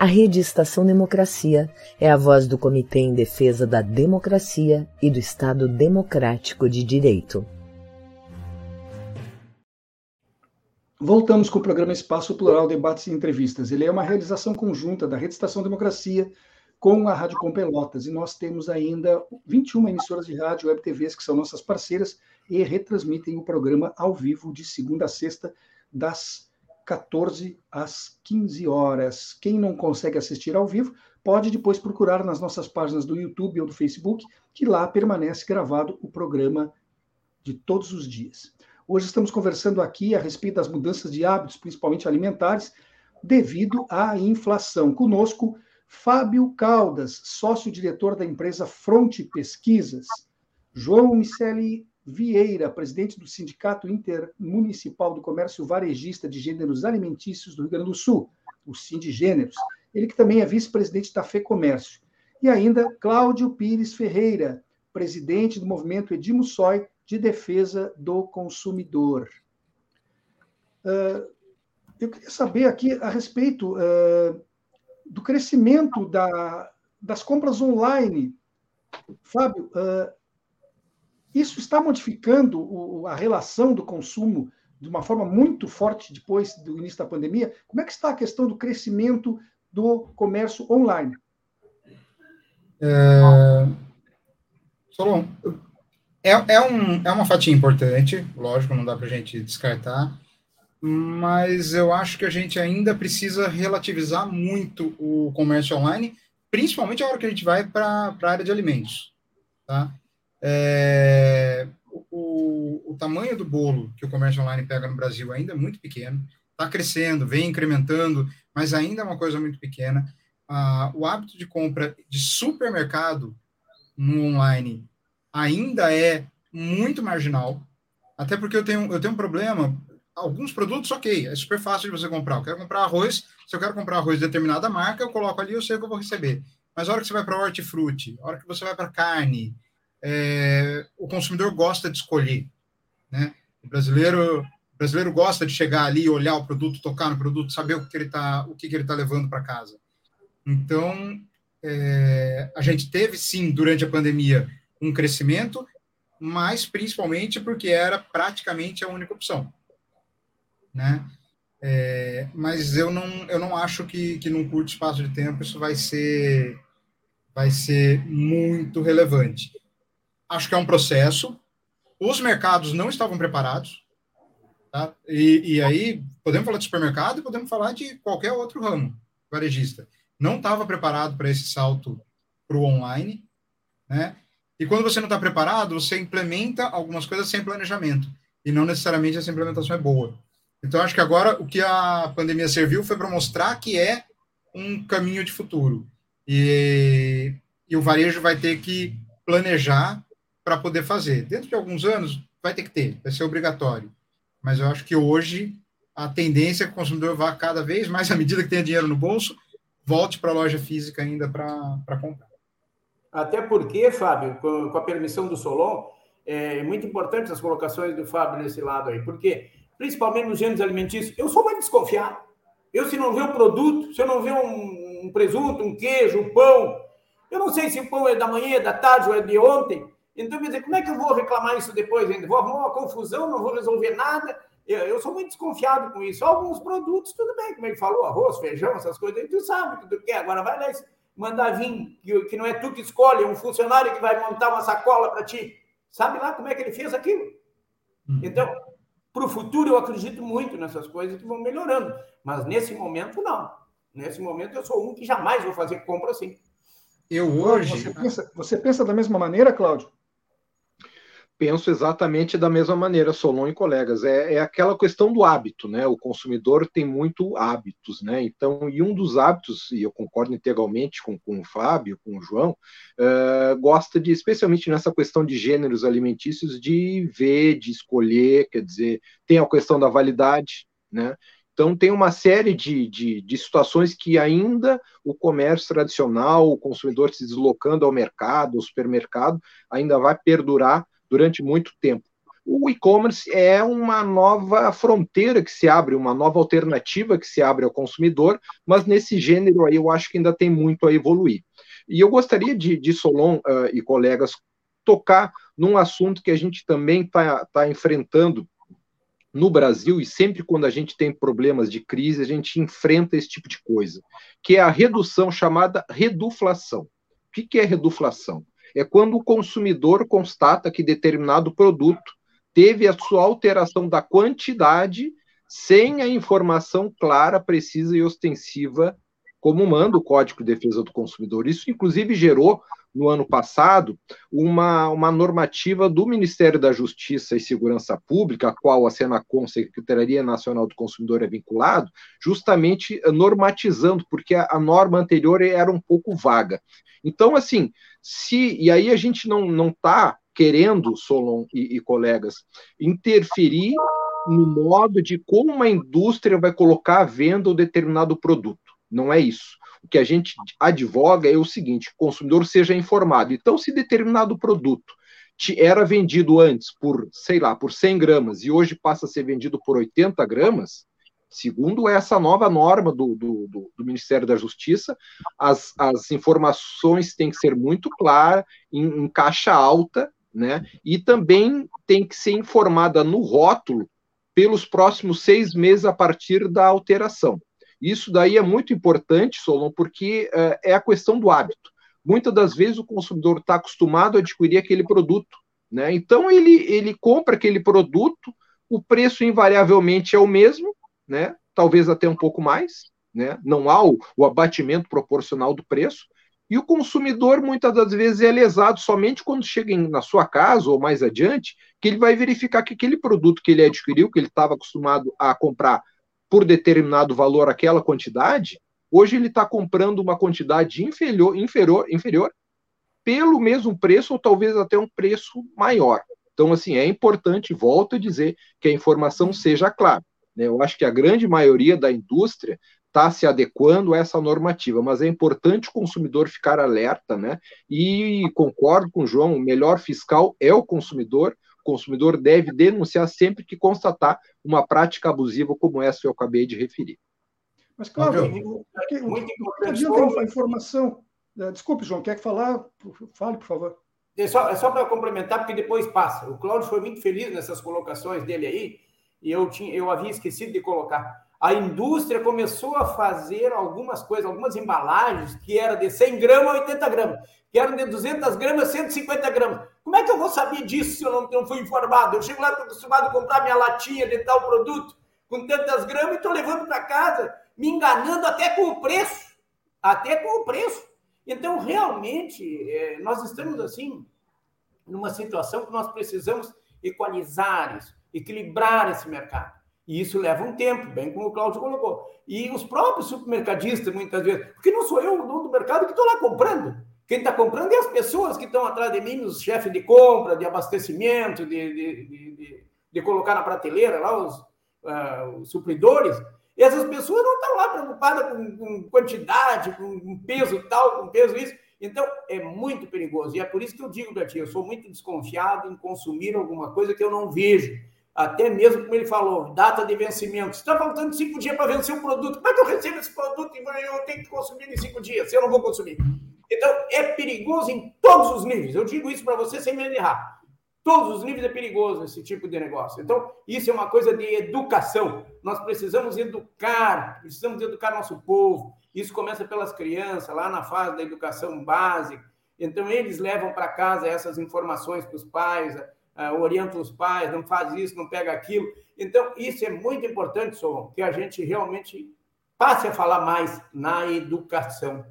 A Rede Estação Democracia é a voz do Comitê em Defesa da Democracia e do Estado Democrático de Direito. Voltamos com o programa Espaço Plural, Debates e Entrevistas. Ele é uma realização conjunta da Rede Estação Democracia com a Rádio Com Pelotas. E nós temos ainda 21 emissoras de rádio web TVs que são nossas parceiras e retransmitem o programa ao vivo de segunda a sexta, das 14 às 15 horas. Quem não consegue assistir ao vivo, pode depois procurar nas nossas páginas do YouTube ou do Facebook, que lá permanece gravado o programa de todos os dias. Hoje estamos conversando aqui a respeito das mudanças de hábitos, principalmente alimentares, devido à inflação. Conosco, Fábio Caldas, sócio-diretor da empresa Fronte Pesquisas. João Miceli Vieira, presidente do Sindicato Intermunicipal do Comércio Varejista de Gêneros Alimentícios do Rio Grande do Sul, o Sindigêneros, ele que também é vice-presidente da FEComércio. E ainda Cláudio Pires Ferreira, presidente do movimento Edimossói de Defesa do Consumidor. Uh, eu queria saber aqui a respeito uh, do crescimento da, das compras online. Fábio, uh, isso está modificando o, a relação do consumo de uma forma muito forte depois do início da pandemia. Como é que está a questão do crescimento do comércio online? É... Solon, é, é, um, é uma fatia importante, lógico, não dá para a gente descartar, mas eu acho que a gente ainda precisa relativizar muito o comércio online, principalmente a hora que a gente vai para a área de alimentos. Tá? É, o, o, tamanho do bolo que o comércio online pega no Brasil ainda é muito pequeno, está crescendo, vem incrementando, mas ainda é uma coisa muito pequena. Ah, o hábito de compra de supermercado no online ainda é muito marginal, até porque eu tenho, eu tenho um problema. Alguns produtos, ok, é super fácil de você comprar. Eu quero comprar arroz, se eu quero comprar arroz de determinada marca, eu coloco ali, eu sei o que eu vou receber. Mas a hora que você vai para hortifruti, a hora que você vai para carne, é, o consumidor gosta de escolher. Né? O brasileiro, o brasileiro gosta de chegar ali, olhar o produto, tocar no produto, saber o que ele está está levando para casa. Então, é, a gente teve sim durante a pandemia um crescimento, mas principalmente porque era praticamente a única opção, né? É, mas eu não, eu não acho que, que num curto espaço de tempo isso vai ser vai ser muito relevante acho que é um processo. Os mercados não estavam preparados. Tá? E, e aí, podemos falar de supermercado e podemos falar de qualquer outro ramo varejista. Não estava preparado para esse salto para o online. Né? E quando você não está preparado, você implementa algumas coisas sem planejamento. E não necessariamente essa implementação é boa. Então, acho que agora o que a pandemia serviu foi para mostrar que é um caminho de futuro. E, e o varejo vai ter que planejar para poder fazer. Dentro de alguns anos, vai ter que ter, vai ser obrigatório. Mas eu acho que hoje a tendência é que o consumidor vá cada vez mais, à medida que tenha dinheiro no bolso, volte para a loja física ainda para comprar. Até porque, Fábio, com, a permissão do Solon, é muito importante as colocações do Fábio nesse lado aí, porque, principalmente nos gêneros alimentícios, eu sou muito desconfiado. Eu, se não ver o produto, se eu não ver um, um presunto, um queijo, um pão, eu não sei se o pão é da manhã, é da tarde ou é de ontem, então, quer dizer, como é que eu vou reclamar isso depois ainda? Vou arrumar uma confusão, não vou resolver nada. Eu, eu sou muito desconfiado com isso. Alguns produtos, tudo bem, como ele falou, arroz, feijão, essas coisas, tu sabe o que tu quer. Agora vai lá mandar vir, que, que não é tu que escolhe, é um funcionário que vai montar uma sacola para ti. Sabe lá como é que ele fez aquilo? Uhum. Então, para o futuro, eu acredito muito nessas coisas que vão melhorando. Mas nesse momento, não. Nesse momento, eu sou um que jamais vou fazer compra assim. Eu hoje. Você pensa, você pensa da mesma maneira, Cláudio? Penso exatamente da mesma maneira, Solon e colegas. É, é, aquela questão do hábito, né? O consumidor tem muito hábitos, né? Então, e um dos hábitos, e eu concordo integralmente com, com o Fábio, com o João, uh, gosta de, especialmente nessa questão de gêneros alimentícios, de ver, de escolher, quer dizer, tem a questão da validade, né? Então, tem uma série de, de, de, situações que ainda o comércio tradicional, o consumidor se deslocando ao mercado, ao supermercado, ainda vai perdurar durante muito tempo. O e-commerce é uma nova fronteira que se abre, uma nova alternativa que se abre ao consumidor, mas nesse gênero aí eu acho que ainda tem muito a evoluir. E eu gostaria de, de Solon uh, e colegas tocar num assunto que a gente também está tá enfrentando no Brasil, e sempre quando a gente tem problemas de crise, a gente enfrenta esse tipo de coisa, que é a redução chamada reduflação. O que, que é reduflação? É quando o consumidor constata que determinado produto teve a sua alteração da quantidade sem a informação clara, precisa e ostensiva, como manda o Código de Defesa do Consumidor. Isso, inclusive, gerou, no ano passado, uma, uma normativa do Ministério da Justiça e Segurança Pública, a qual a Senacom, Secretaria Nacional do Consumidor, é vinculado, justamente normatizando, porque a, a norma anterior era um pouco vaga. Então, assim, se e aí a gente não não está querendo, Solon e, e colegas, interferir no modo de como a indústria vai colocar à venda um determinado produto. Não é isso. O que a gente advoga é o seguinte: o consumidor seja informado. Então, se determinado produto era vendido antes por, sei lá, por 100 gramas e hoje passa a ser vendido por 80 gramas, segundo essa nova norma do, do, do, Ministério da Justiça, as, as informações têm que ser muito claras, em, em caixa alta, né? E também tem que ser informada no rótulo pelos próximos seis meses a partir da alteração. Isso daí é muito importante, Solon, porque uh, é a questão do hábito. Muitas das vezes o consumidor está acostumado a adquirir aquele produto, né? Então ele, ele compra aquele produto, o preço invariavelmente é o mesmo, né? Talvez até um pouco mais, né? Não há o, o abatimento proporcional do preço, e o consumidor, muitas das vezes, é lesado somente quando chega na sua casa ou mais adiante, que ele vai verificar que aquele produto que ele adquiriu, que ele estava acostumado a comprar por determinado valor, aquela quantidade, hoje ele está comprando uma quantidade inferior, inferior, inferior pelo mesmo preço ou talvez até um preço maior. Então, assim, é importante, volto a dizer, que a informação seja clara. Né? Eu acho que a grande maioria da indústria está se adequando a essa normativa, mas é importante o consumidor ficar alerta, né? E concordo com o João, o melhor fiscal é o consumidor. O consumidor deve denunciar sempre que constatar uma prática abusiva como essa que eu acabei de referir. Mas, claro, o, que, muito importante. a informação. É, desculpe, João, quer falar? Fale, por favor. É só, é só para complementar, porque depois passa. O Cláudio foi muito feliz nessas colocações dele aí, e eu, tinha, eu havia esquecido de colocar a indústria começou a fazer algumas coisas, algumas embalagens que eram de 100 gramas a 80 gramas, que eram de 200 gramas a 150 gramas. Como é que eu vou saber disso se eu não, não fui informado? Eu chego lá, estou acostumado a comprar minha latinha de tal produto com tantas gramas e estou levando para casa, me enganando até com o preço. Até com o preço. Então, realmente, é, nós estamos assim, numa situação que nós precisamos equalizar isso, equilibrar esse mercado. E isso leva um tempo, bem como o Cláudio colocou. E os próprios supermercadistas, muitas vezes, porque não sou eu o dono do mercado que estou lá comprando. Quem está comprando é as pessoas que estão atrás de mim, os chefes de compra, de abastecimento, de, de, de, de colocar na prateleira lá os, uh, os, supridores. E essas pessoas não estão lá preocupadas com, com quantidade, com peso tal, com peso isso. Então, é muito perigoso. E é por isso que eu digo para ti, eu sou muito desconfiado em consumir alguma coisa que eu não vejo até mesmo como ele falou, data de vencimento. Está faltando cinco dias para vencer o produto. Como é que eu recebo esse produto e eu tenho que consumir em cinco dias se eu não vou consumir? Então, é perigoso em todos os níveis. Eu digo isso para você sem me errar. Todos os níveis é perigoso esse tipo de negócio. Então, isso é uma coisa de educação. Nós precisamos educar, precisamos educar nosso povo. Isso começa pelas crianças, lá na fase da educação básica. Então, eles levam para casa essas informações para os pais, uh, orienta os pais, não faz isso, não pega aquilo. Então, isso é muito importante, Solon, que a gente realmente passe a falar mais na educação.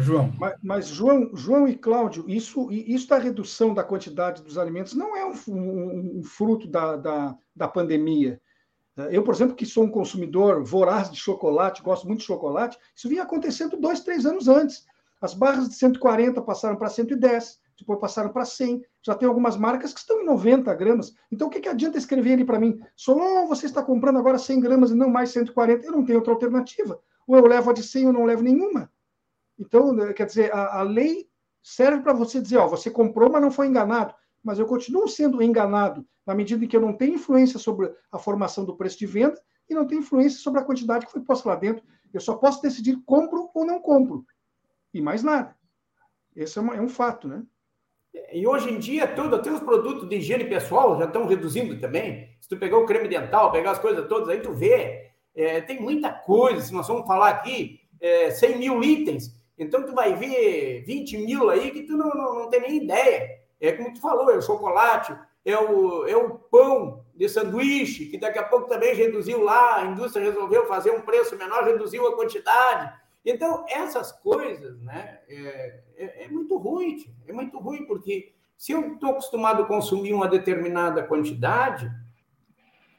João. Mas, mas, João, João e Cláudio, isso, isso da redução da quantidade dos alimentos não é um, um, um fruto da, da, da pandemia. Eu, por exemplo, que sou um consumidor voraz de chocolate, gosto muito de chocolate, isso vinha acontecendo dois, três anos antes. As barras de 140 passaram para 110, depois passaram para 100. Já tem algumas marcas que estão em 90 gramas. Então, o que, que adianta escrever ali para mim? Solon, você está comprando agora 100 gramas e não mais 140. Eu não tenho outra alternativa. Ou eu levo a de 100 ou não levo nenhuma. Então, né, quer dizer, a, a lei serve para você dizer, ó, você comprou, mas não foi enganado. Mas eu continuo sendo enganado na medida em que eu não tenho influência sobre a formação do preço de venda e não tenho influência sobre a quantidade que foi posta lá dentro. Eu só posso decidir compro ou não compro. E mais nada. Esse é, uma, é um fato, né? E hoje em dia, tudo, até os produtos de higiene pessoal já estão reduzindo também. Se tu pegar o creme dental, pegar as coisas todas, aí tu vê. É, tem muita coisa, se nós vamos falar aqui, é, 100 mil itens. Então, tu vai ver 20 mil aí que tu não, não, não tem nem ideia. É como tu falou, é o chocolate, é o, é o pão de sanduíche, que daqui a pouco também reduziu lá, a indústria resolveu fazer um preço menor, reduziu a quantidade. Então, essas coisas, né, é, é, é muito ruim, é muito ruim, porque se eu estou acostumado a consumir uma determinada quantidade,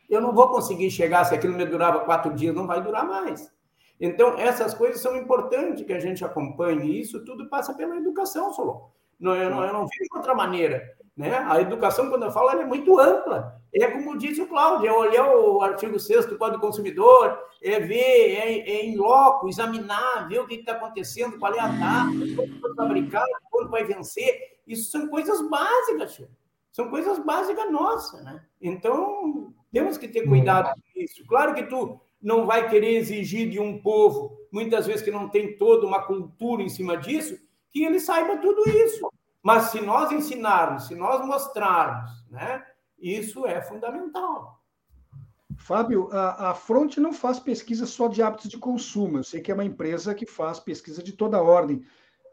eu não vou conseguir chegar, se aquilo me durava quatro dias, não vai durar mais. Então, essas coisas são importantes que a gente acompanhe, isso tudo passa pela educação, Solon. Não, eu, não, eu não vejo outra maneira. Né? A educação, quando eu falo, é muito ampla. É como disse o Cláudio, é olhar o artigo 6 do Código do Consumidor, é ver, é, é em loco, examinar, ver o que está acontecendo, qual é a data, quando vai fabricar, quando vai vencer. Isso são coisas básicas, tio. São coisas básicas nossas, né? Então, temos que ter cuidado com isso. Claro que tu não vai querer exigir de um povo, muitas vezes que não tem toda uma cultura em cima disso, que ele saiba tudo isso. Mas se nós ensinarmos, se nós mostrarmos, né, isso é fundamental. Fábio, a, a Front não faz pesquisa só de hábitos de consumo. Eu sei que é uma empresa que faz pesquisa de toda ordem.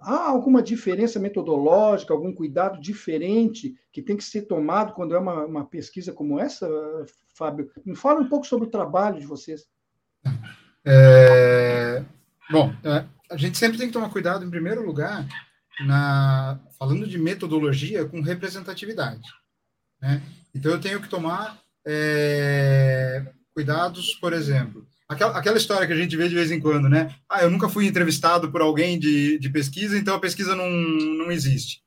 Há alguma diferença metodológica, algum cuidado diferente que tem que ser tomado quando é uma, uma pesquisa como essa, Fábio? Me fala um pouco sobre o trabalho de vocês. É, bom, é, a gente sempre tem que tomar cuidado, em primeiro lugar, na, falando de metodologia com representatividade. Né? Então, eu tenho que tomar é, cuidados, por exemplo, aquela, aquela história que a gente vê de vez em quando, né? Ah, eu nunca fui entrevistado por alguém de, de pesquisa, então a pesquisa não, não existe.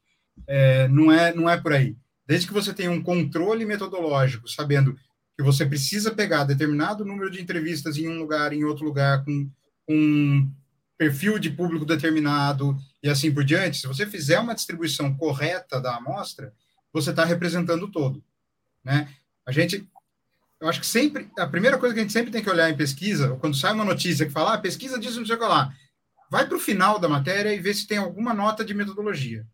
É, não, é, não é por aí. Desde que você tenha um controle metodológico, sabendo que você precisa pegar determinado número de entrevistas em um lugar, em outro lugar, com um perfil de público determinado e assim por diante, se você fizer uma distribuição correta da amostra, você está representando o todo. Né? A gente, eu acho que sempre, a primeira coisa que a gente sempre tem que olhar em pesquisa, quando sai uma notícia que fala, ah, pesquisa disso, não sei o que lá, vai para o final da matéria e vê se tem alguma nota de metodologia.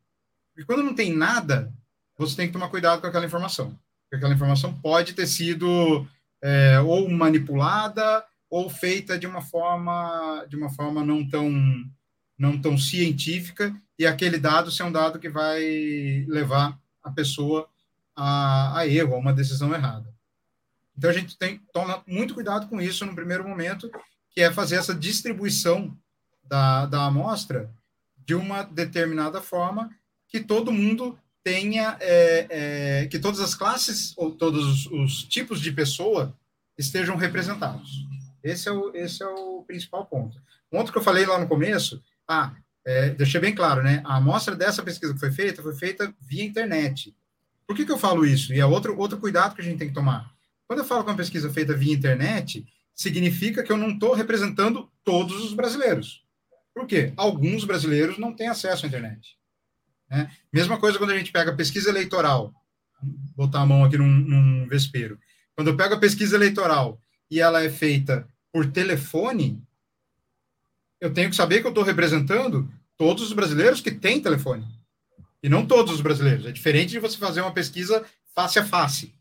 E quando não tem nada, você tem que tomar cuidado com aquela informação. Porque aquela informação pode ter sido é, ou manipulada ou feita de uma forma de uma forma não tão não tão científica e aquele dado ser um dado que vai levar a pessoa a, a erro, a uma decisão errada. Então a gente tem toma muito cuidado com isso no primeiro momento, que é fazer essa distribuição da, da amostra de uma determinada forma que todo mundo tenha, é, é, que todas as classes ou todos os, os, tipos de pessoa estejam representados. Esse é, o, esse é o principal ponto. Um outro que eu falei lá no começo, ah, é, deixei bem claro, né? A amostra dessa pesquisa que foi feita foi feita via internet. Por que, que eu falo isso? E é outro, outro cuidado que a gente tem que tomar. Quando eu falo que uma pesquisa feita via internet, significa que eu não estou representando todos os brasileiros. Por quê? Alguns brasileiros não têm acesso à internet. Né? Mesma coisa quando a gente pega pesquisa eleitoral, Vou botar a mão aqui num, num vespeiro. Quando eu pego a pesquisa eleitoral e ela é feita por telefone, eu tenho que saber que eu estou representando todos os brasileiros que têm telefone. E não todos os brasileiros. É diferente de você fazer uma pesquisa face a face.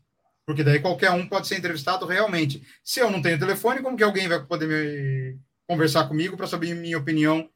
Porque daí qualquer um pode ser entrevistado realmente. Se eu não tenho telefone, como que alguém vai poder me conversar comigo para saber minha opinião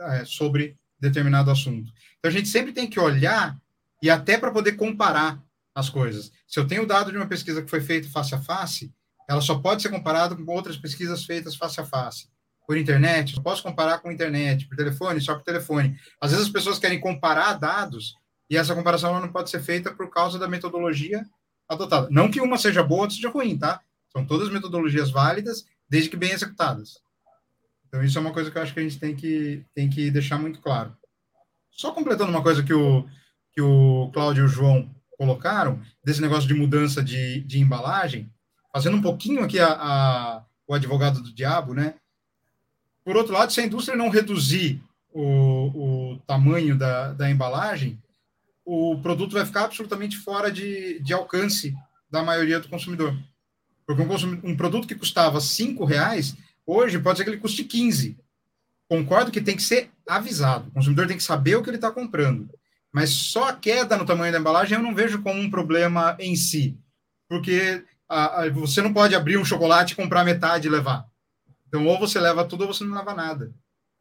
é, sobre determinado assunto? Então a gente sempre tem que olhar e até para poder comparar as coisas. Se eu tenho dado de uma pesquisa que foi feita face a face, ela só pode ser comparada com outras pesquisas feitas face a face por internet, eu posso comparar com internet, por telefone, só por telefone. Às vezes as pessoas querem comparar dados e essa comparação não pode ser feita por causa da metodologia adotada. Não que uma seja boa, outra seja ruim, tá? São todas metodologias válidas, desde que bem executadas. Então, isso é uma coisa que eu acho que a gente tem que, tem que deixar muito claro. Só completando uma coisa que o, que o Cláudio e o João colocaram, desse negócio de mudança de, de embalagem, fazendo um pouquinho aqui a, a, o advogado do diabo, né? Por outro lado, se a indústria não reduzir o, o tamanho da, da embalagem, o produto vai ficar absolutamente fora de, de alcance da maioria do consumidor. Porque um, consum, um produto que custava cinco reais, hoje pode ser que ele custe 15. Concordo que tem que ser avisado. O consumidor tem que saber o que ele está comprando. Mas só a queda no tamanho da embalagem eu não vejo como um problema em si. Porque a, a, você não pode abrir um chocolate, comprar metade e levar. Então, ou você leva tudo ou você não leva nada.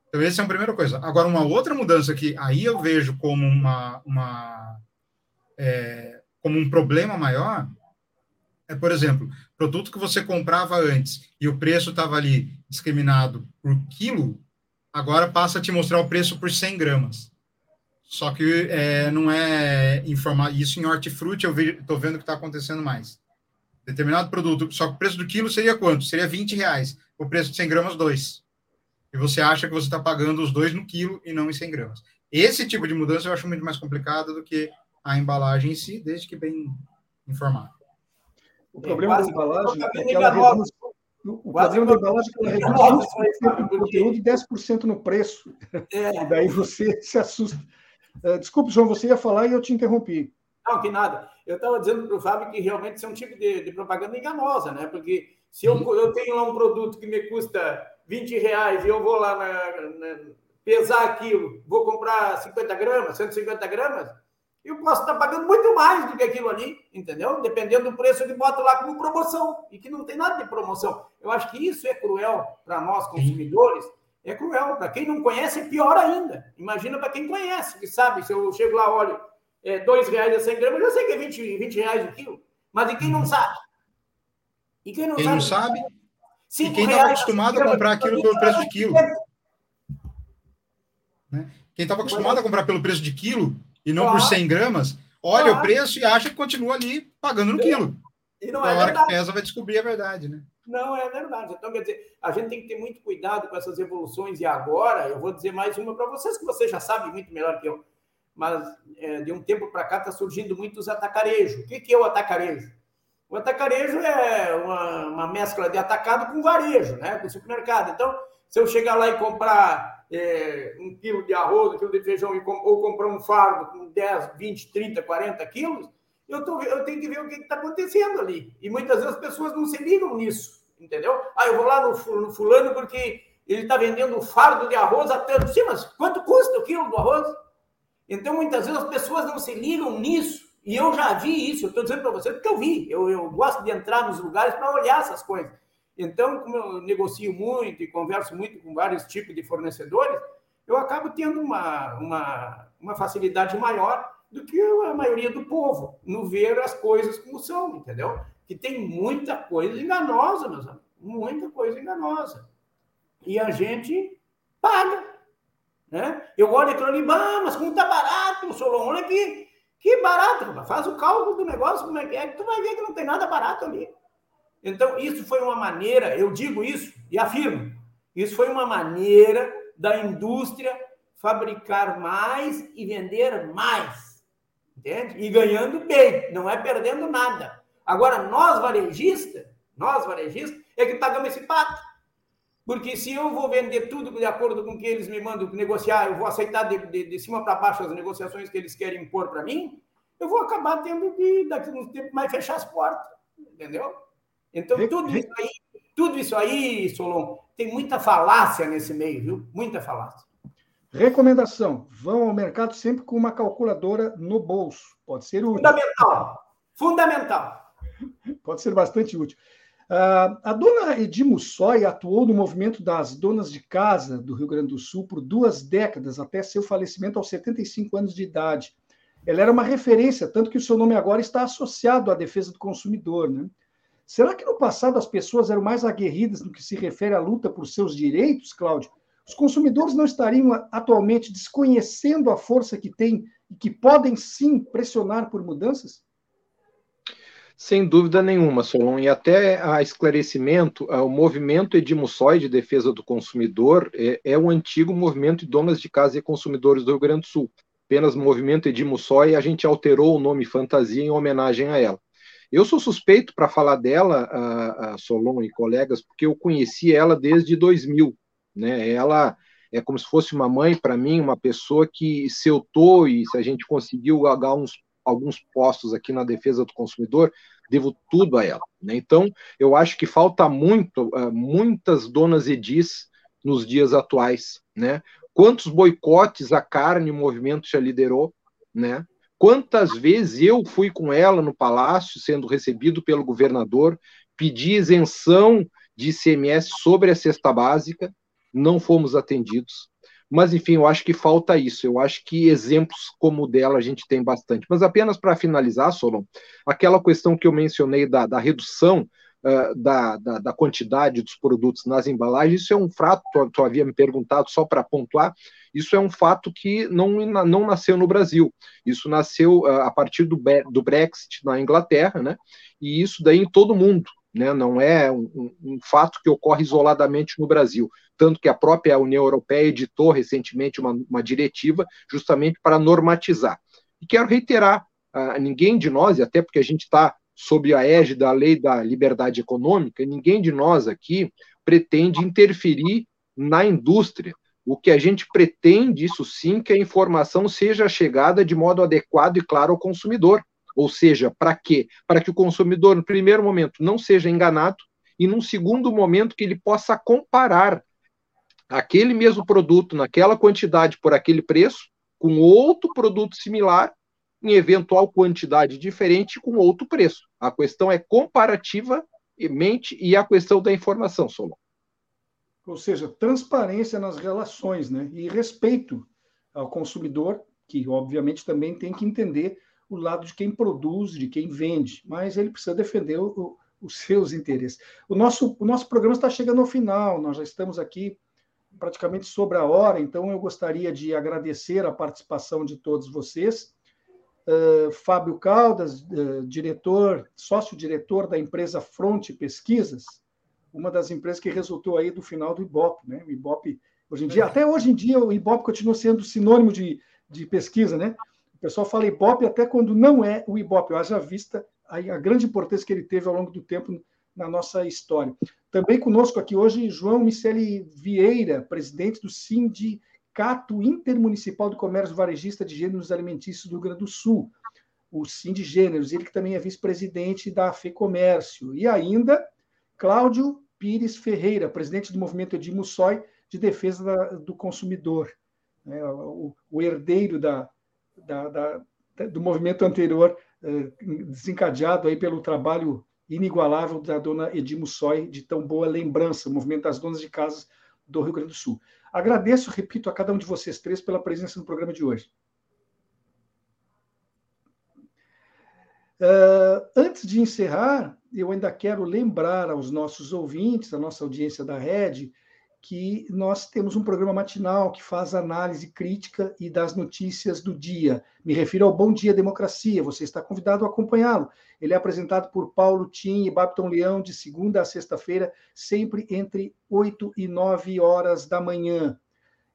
Então, essa é a primeira coisa. Agora, uma outra mudança que aí eu vejo como uma, uma é, como um problema maior é, por exemplo, produto que você comprava antes e o preço estava ali discriminado por quilo, agora passa a te mostrar o preço por 100 gramas. Só que é, não é informar isso em hortifruti, eu estou vendo que está acontecendo mais. Determinado produto, só que o preço do quilo seria quanto? Seria 20 reais o preço de 100 gramas, dois. E você acha que você está pagando os dois no quilo e não em 100 gramas. Esse tipo de mudança eu acho muito mais complicado do que a embalagem em si, desde que bem informado. O problema é, da embalagem é que ela reduz. O problema da embalagem é que ela reduz 20% no conteúdo e 10% no preço. É. E daí você se assusta. Uh, desculpe, João, você ia falar e eu te interrompi. Não, que nada. Eu estava dizendo para o Fábio que realmente isso é um tipo de, de propaganda enganosa, né? Porque se eu, eu tenho lá um produto que me custa 20 reais e eu vou lá na, na, pesar aquilo, vou comprar 50 gramas, 150 gramas, eu posso estar pagando muito mais do que aquilo ali, entendeu? Dependendo do preço, ele bota lá como promoção, e que não tem nada de promoção. Eu acho que isso é cruel para nós, consumidores, é cruel. Para quem não conhece, é pior ainda. Imagina para quem conhece, que sabe, se eu chego lá, olho, é, dois reais a 100 gramas, eu sei que é 20, 20 reais o quilo. Mas e quem não sabe? E quem não quem sabe? Não sabe e quem estava acostumado a comprar aquilo pelo preço de quilo. Né? Quem estava acostumado a comprar pelo preço de quilo e não por 100 gramas, olha o preço e acha que continua ali pagando no quilo. E não é Na hora verdade. que pesa, vai descobrir a verdade, né? Não é verdade. Então, quer dizer, a gente tem que ter muito cuidado com essas evoluções. E agora, eu vou dizer mais uma para vocês, que vocês já sabem muito melhor que eu. Mas é, de um tempo para cá está surgindo muitos atacarejos. O que, que é o atacarejo? O atacarejo é uma, uma mescla de atacado com varejo, né? com supermercado. Então, se eu chegar lá e comprar é, um quilo de arroz, um quilo de feijão, ou comprar um fardo com 10, 20, 30, 40 quilos, eu, tô, eu tenho que ver o que está acontecendo ali. E muitas vezes as pessoas não se ligam nisso, entendeu? Ah, eu vou lá no, no fulano porque ele está vendendo um fardo de arroz a tanto. Sim, mas quanto custa o quilo do arroz? Então, muitas vezes as pessoas não se ligam nisso. E eu já vi isso, eu estou dizendo para você porque eu vi. Eu, eu gosto de entrar nos lugares para olhar essas coisas. Então, como eu negocio muito e converso muito com vários tipos de fornecedores, eu acabo tendo uma, uma, uma facilidade maior do que a maioria do povo no ver as coisas como são, entendeu? Que tem muita coisa enganosa, meus amigos, muita coisa enganosa. E a gente paga. Né? Eu olho ali, ah, mas como está barato, Solon, olha aqui, que barato, faz o cálculo do negócio, como é que é, que tu vai ver que não tem nada barato ali. Então, isso foi uma maneira, eu digo isso e afirmo, isso foi uma maneira da indústria fabricar mais e vender mais. Entende? E ganhando bem, não é perdendo nada. Agora, nós varejistas, nós varejistas, é que pagamos esse pato. Porque se eu vou vender tudo de acordo com o que eles me mandam negociar, eu vou aceitar de, de, de cima para baixo as negociações que eles querem impor para mim, eu vou acabar tendo que, daqui a um tempo mais, fechar as portas. Entendeu? Então, tudo isso aí, tudo isso aí, Solon, tem muita falácia nesse meio, viu? Muita falácia. Recomendação: vão ao mercado sempre com uma calculadora no bolso. Pode ser útil. Fundamental. Fundamental. Pode ser bastante útil. Uh, a dona Edimo Soy atuou no movimento das donas de casa do Rio Grande do Sul por duas décadas, até seu falecimento aos 75 anos de idade. Ela era uma referência, tanto que o seu nome agora está associado à defesa do consumidor. Né? Será que no passado as pessoas eram mais aguerridas no que se refere à luta por seus direitos, Cláudio? Os consumidores não estariam atualmente desconhecendo a força que têm e que podem sim pressionar por mudanças? Sem dúvida nenhuma, Solon. E até a esclarecimento, o movimento Edmussói de defesa do consumidor é, é o antigo movimento de donas de casa e consumidores do Rio Grande do Sul. Apenas movimento Edmussói, a gente alterou o nome fantasia em homenagem a ela. Eu sou suspeito para falar dela, a, a Solon e colegas, porque eu conheci ela desde 2000. Né? Ela é como se fosse uma mãe para mim, uma pessoa que se eu tô e se a gente conseguiu galgar uns alguns postos aqui na defesa do consumidor, devo tudo a ela. Né? Então, eu acho que falta muito, uh, muitas donas Edis nos dias atuais. Né? Quantos boicotes a carne o movimento já liderou? Né? Quantas vezes eu fui com ela no palácio, sendo recebido pelo governador, pedi isenção de ICMS sobre a cesta básica, não fomos atendidos. Mas, enfim, eu acho que falta isso. Eu acho que exemplos como o dela a gente tem bastante. Mas apenas para finalizar, Solon, aquela questão que eu mencionei da, da redução uh, da, da, da, quantidade dos produtos nas embalagens, isso é um fato, tu, tu havia me perguntado só para pontuar, isso é um fato que não, não nasceu no Brasil. Isso nasceu uh, a partir do, do Brexit na Inglaterra, né? E isso daí em todo mundo né? não é um, um, fato que ocorre isoladamente no Brasil. Tanto que a própria União Europeia editou recentemente uma, uma diretiva justamente para normatizar. E quero reiterar ah, ninguém de nós, e até porque a gente está sob a égide da lei da liberdade econômica, ninguém de nós aqui pretende interferir na indústria. O que a gente pretende, isso sim, que a informação seja chegada de modo adequado e claro ao consumidor. Ou seja, para quê? Para que o consumidor, no primeiro momento, não seja enganado e, num segundo momento, que ele possa comparar aquele mesmo produto naquela quantidade por aquele preço com outro produto similar em eventual quantidade diferente com outro preço. A questão é comparativamente e a questão da informação, Solon ou seja, transparência nas relações, né? E respeito ao consumidor, que obviamente também tem que entender o lado de quem produz, de quem vende, mas ele precisa defender o, os seus interesses. O nosso, o nosso programa está chegando ao final, nós já estamos aqui praticamente sobre a hora, então eu gostaria de agradecer a participação de todos vocês. Uh, Fábio Caldas, uh, diretor, sócio-diretor da empresa Fronte Pesquisas, uma das empresas que resultou aí do final do Ibope, né? O Ibope, hoje em dia, até hoje em dia, o Ibope continua sendo sinônimo de, de pesquisa, né? O pessoal fala Ibope até quando não é o Ibope, haja vista a, a grande importância que ele teve ao longo do tempo na nossa história. Também conosco aqui hoje, João Miceli Vieira, presidente do Sindicato Intermunicipal do Comércio Varejista de Gêneros Alimentícios do Rio Grande do Sul, o Sindgêneros, ele que também é vice-presidente da FEComércio. E ainda, Cláudio Pires Ferreira, presidente do movimento Soy de defesa do consumidor, né, o, herdeiro da, da, da, do movimento anterior, eh, desencadeado aí pelo trabalho inigualável da dona Edimo Soy, de tão boa lembrança, o movimento das donas de casas do Rio Grande do Sul. Agradeço, repito, a cada um de vocês três pela presença no programa de hoje. Uh, antes de encerrar, eu ainda quero lembrar aos nossos ouvintes, à nossa audiência da Rede, que nós temos um programa matinal que faz análise crítica e das notícias do dia. Me refiro ao Bom Dia Democracia, você está convidado a acompanhá-lo. Ele é apresentado por Paulo Tim e Babton Leão de segunda a sexta-feira, sempre entre 8 e 9 horas da manhã.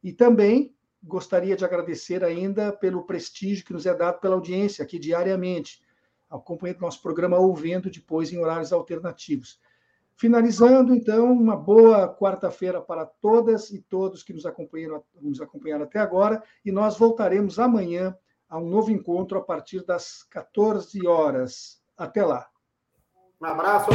E também gostaria de agradecer ainda pelo prestígio que nos é dado pela audiência aqui diariamente acompanhando nosso programa ou vendo depois em horários alternativos. Finalizando, então, uma boa quarta-feira para todas e todos que nos acompanharam, nos acompanharam até agora, e nós voltaremos amanhã a um novo encontro a partir das 14 horas. Até lá. Um abraço a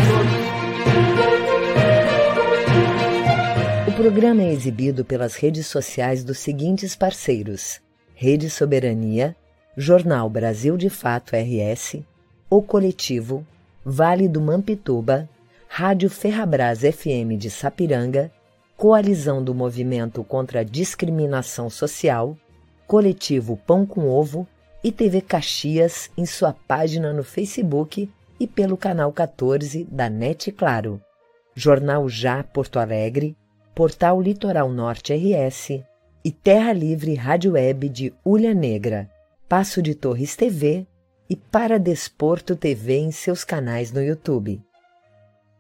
todos. O programa é exibido pelas redes sociais dos seguintes parceiros: Rede Soberania, Jornal Brasil de Fato RS, o Coletivo, Vale do Mampituba, Rádio Ferrabras FM de Sapiranga, Coalizão do Movimento contra a Discriminação Social, Coletivo Pão com Ovo e TV Caxias em sua página no Facebook e pelo canal 14 da NET Claro. Jornal Já Porto Alegre, Portal Litoral Norte RS e Terra Livre Rádio Web de Ulha Negra, Passo de Torres TV e para Desporto TV em seus canais no YouTube.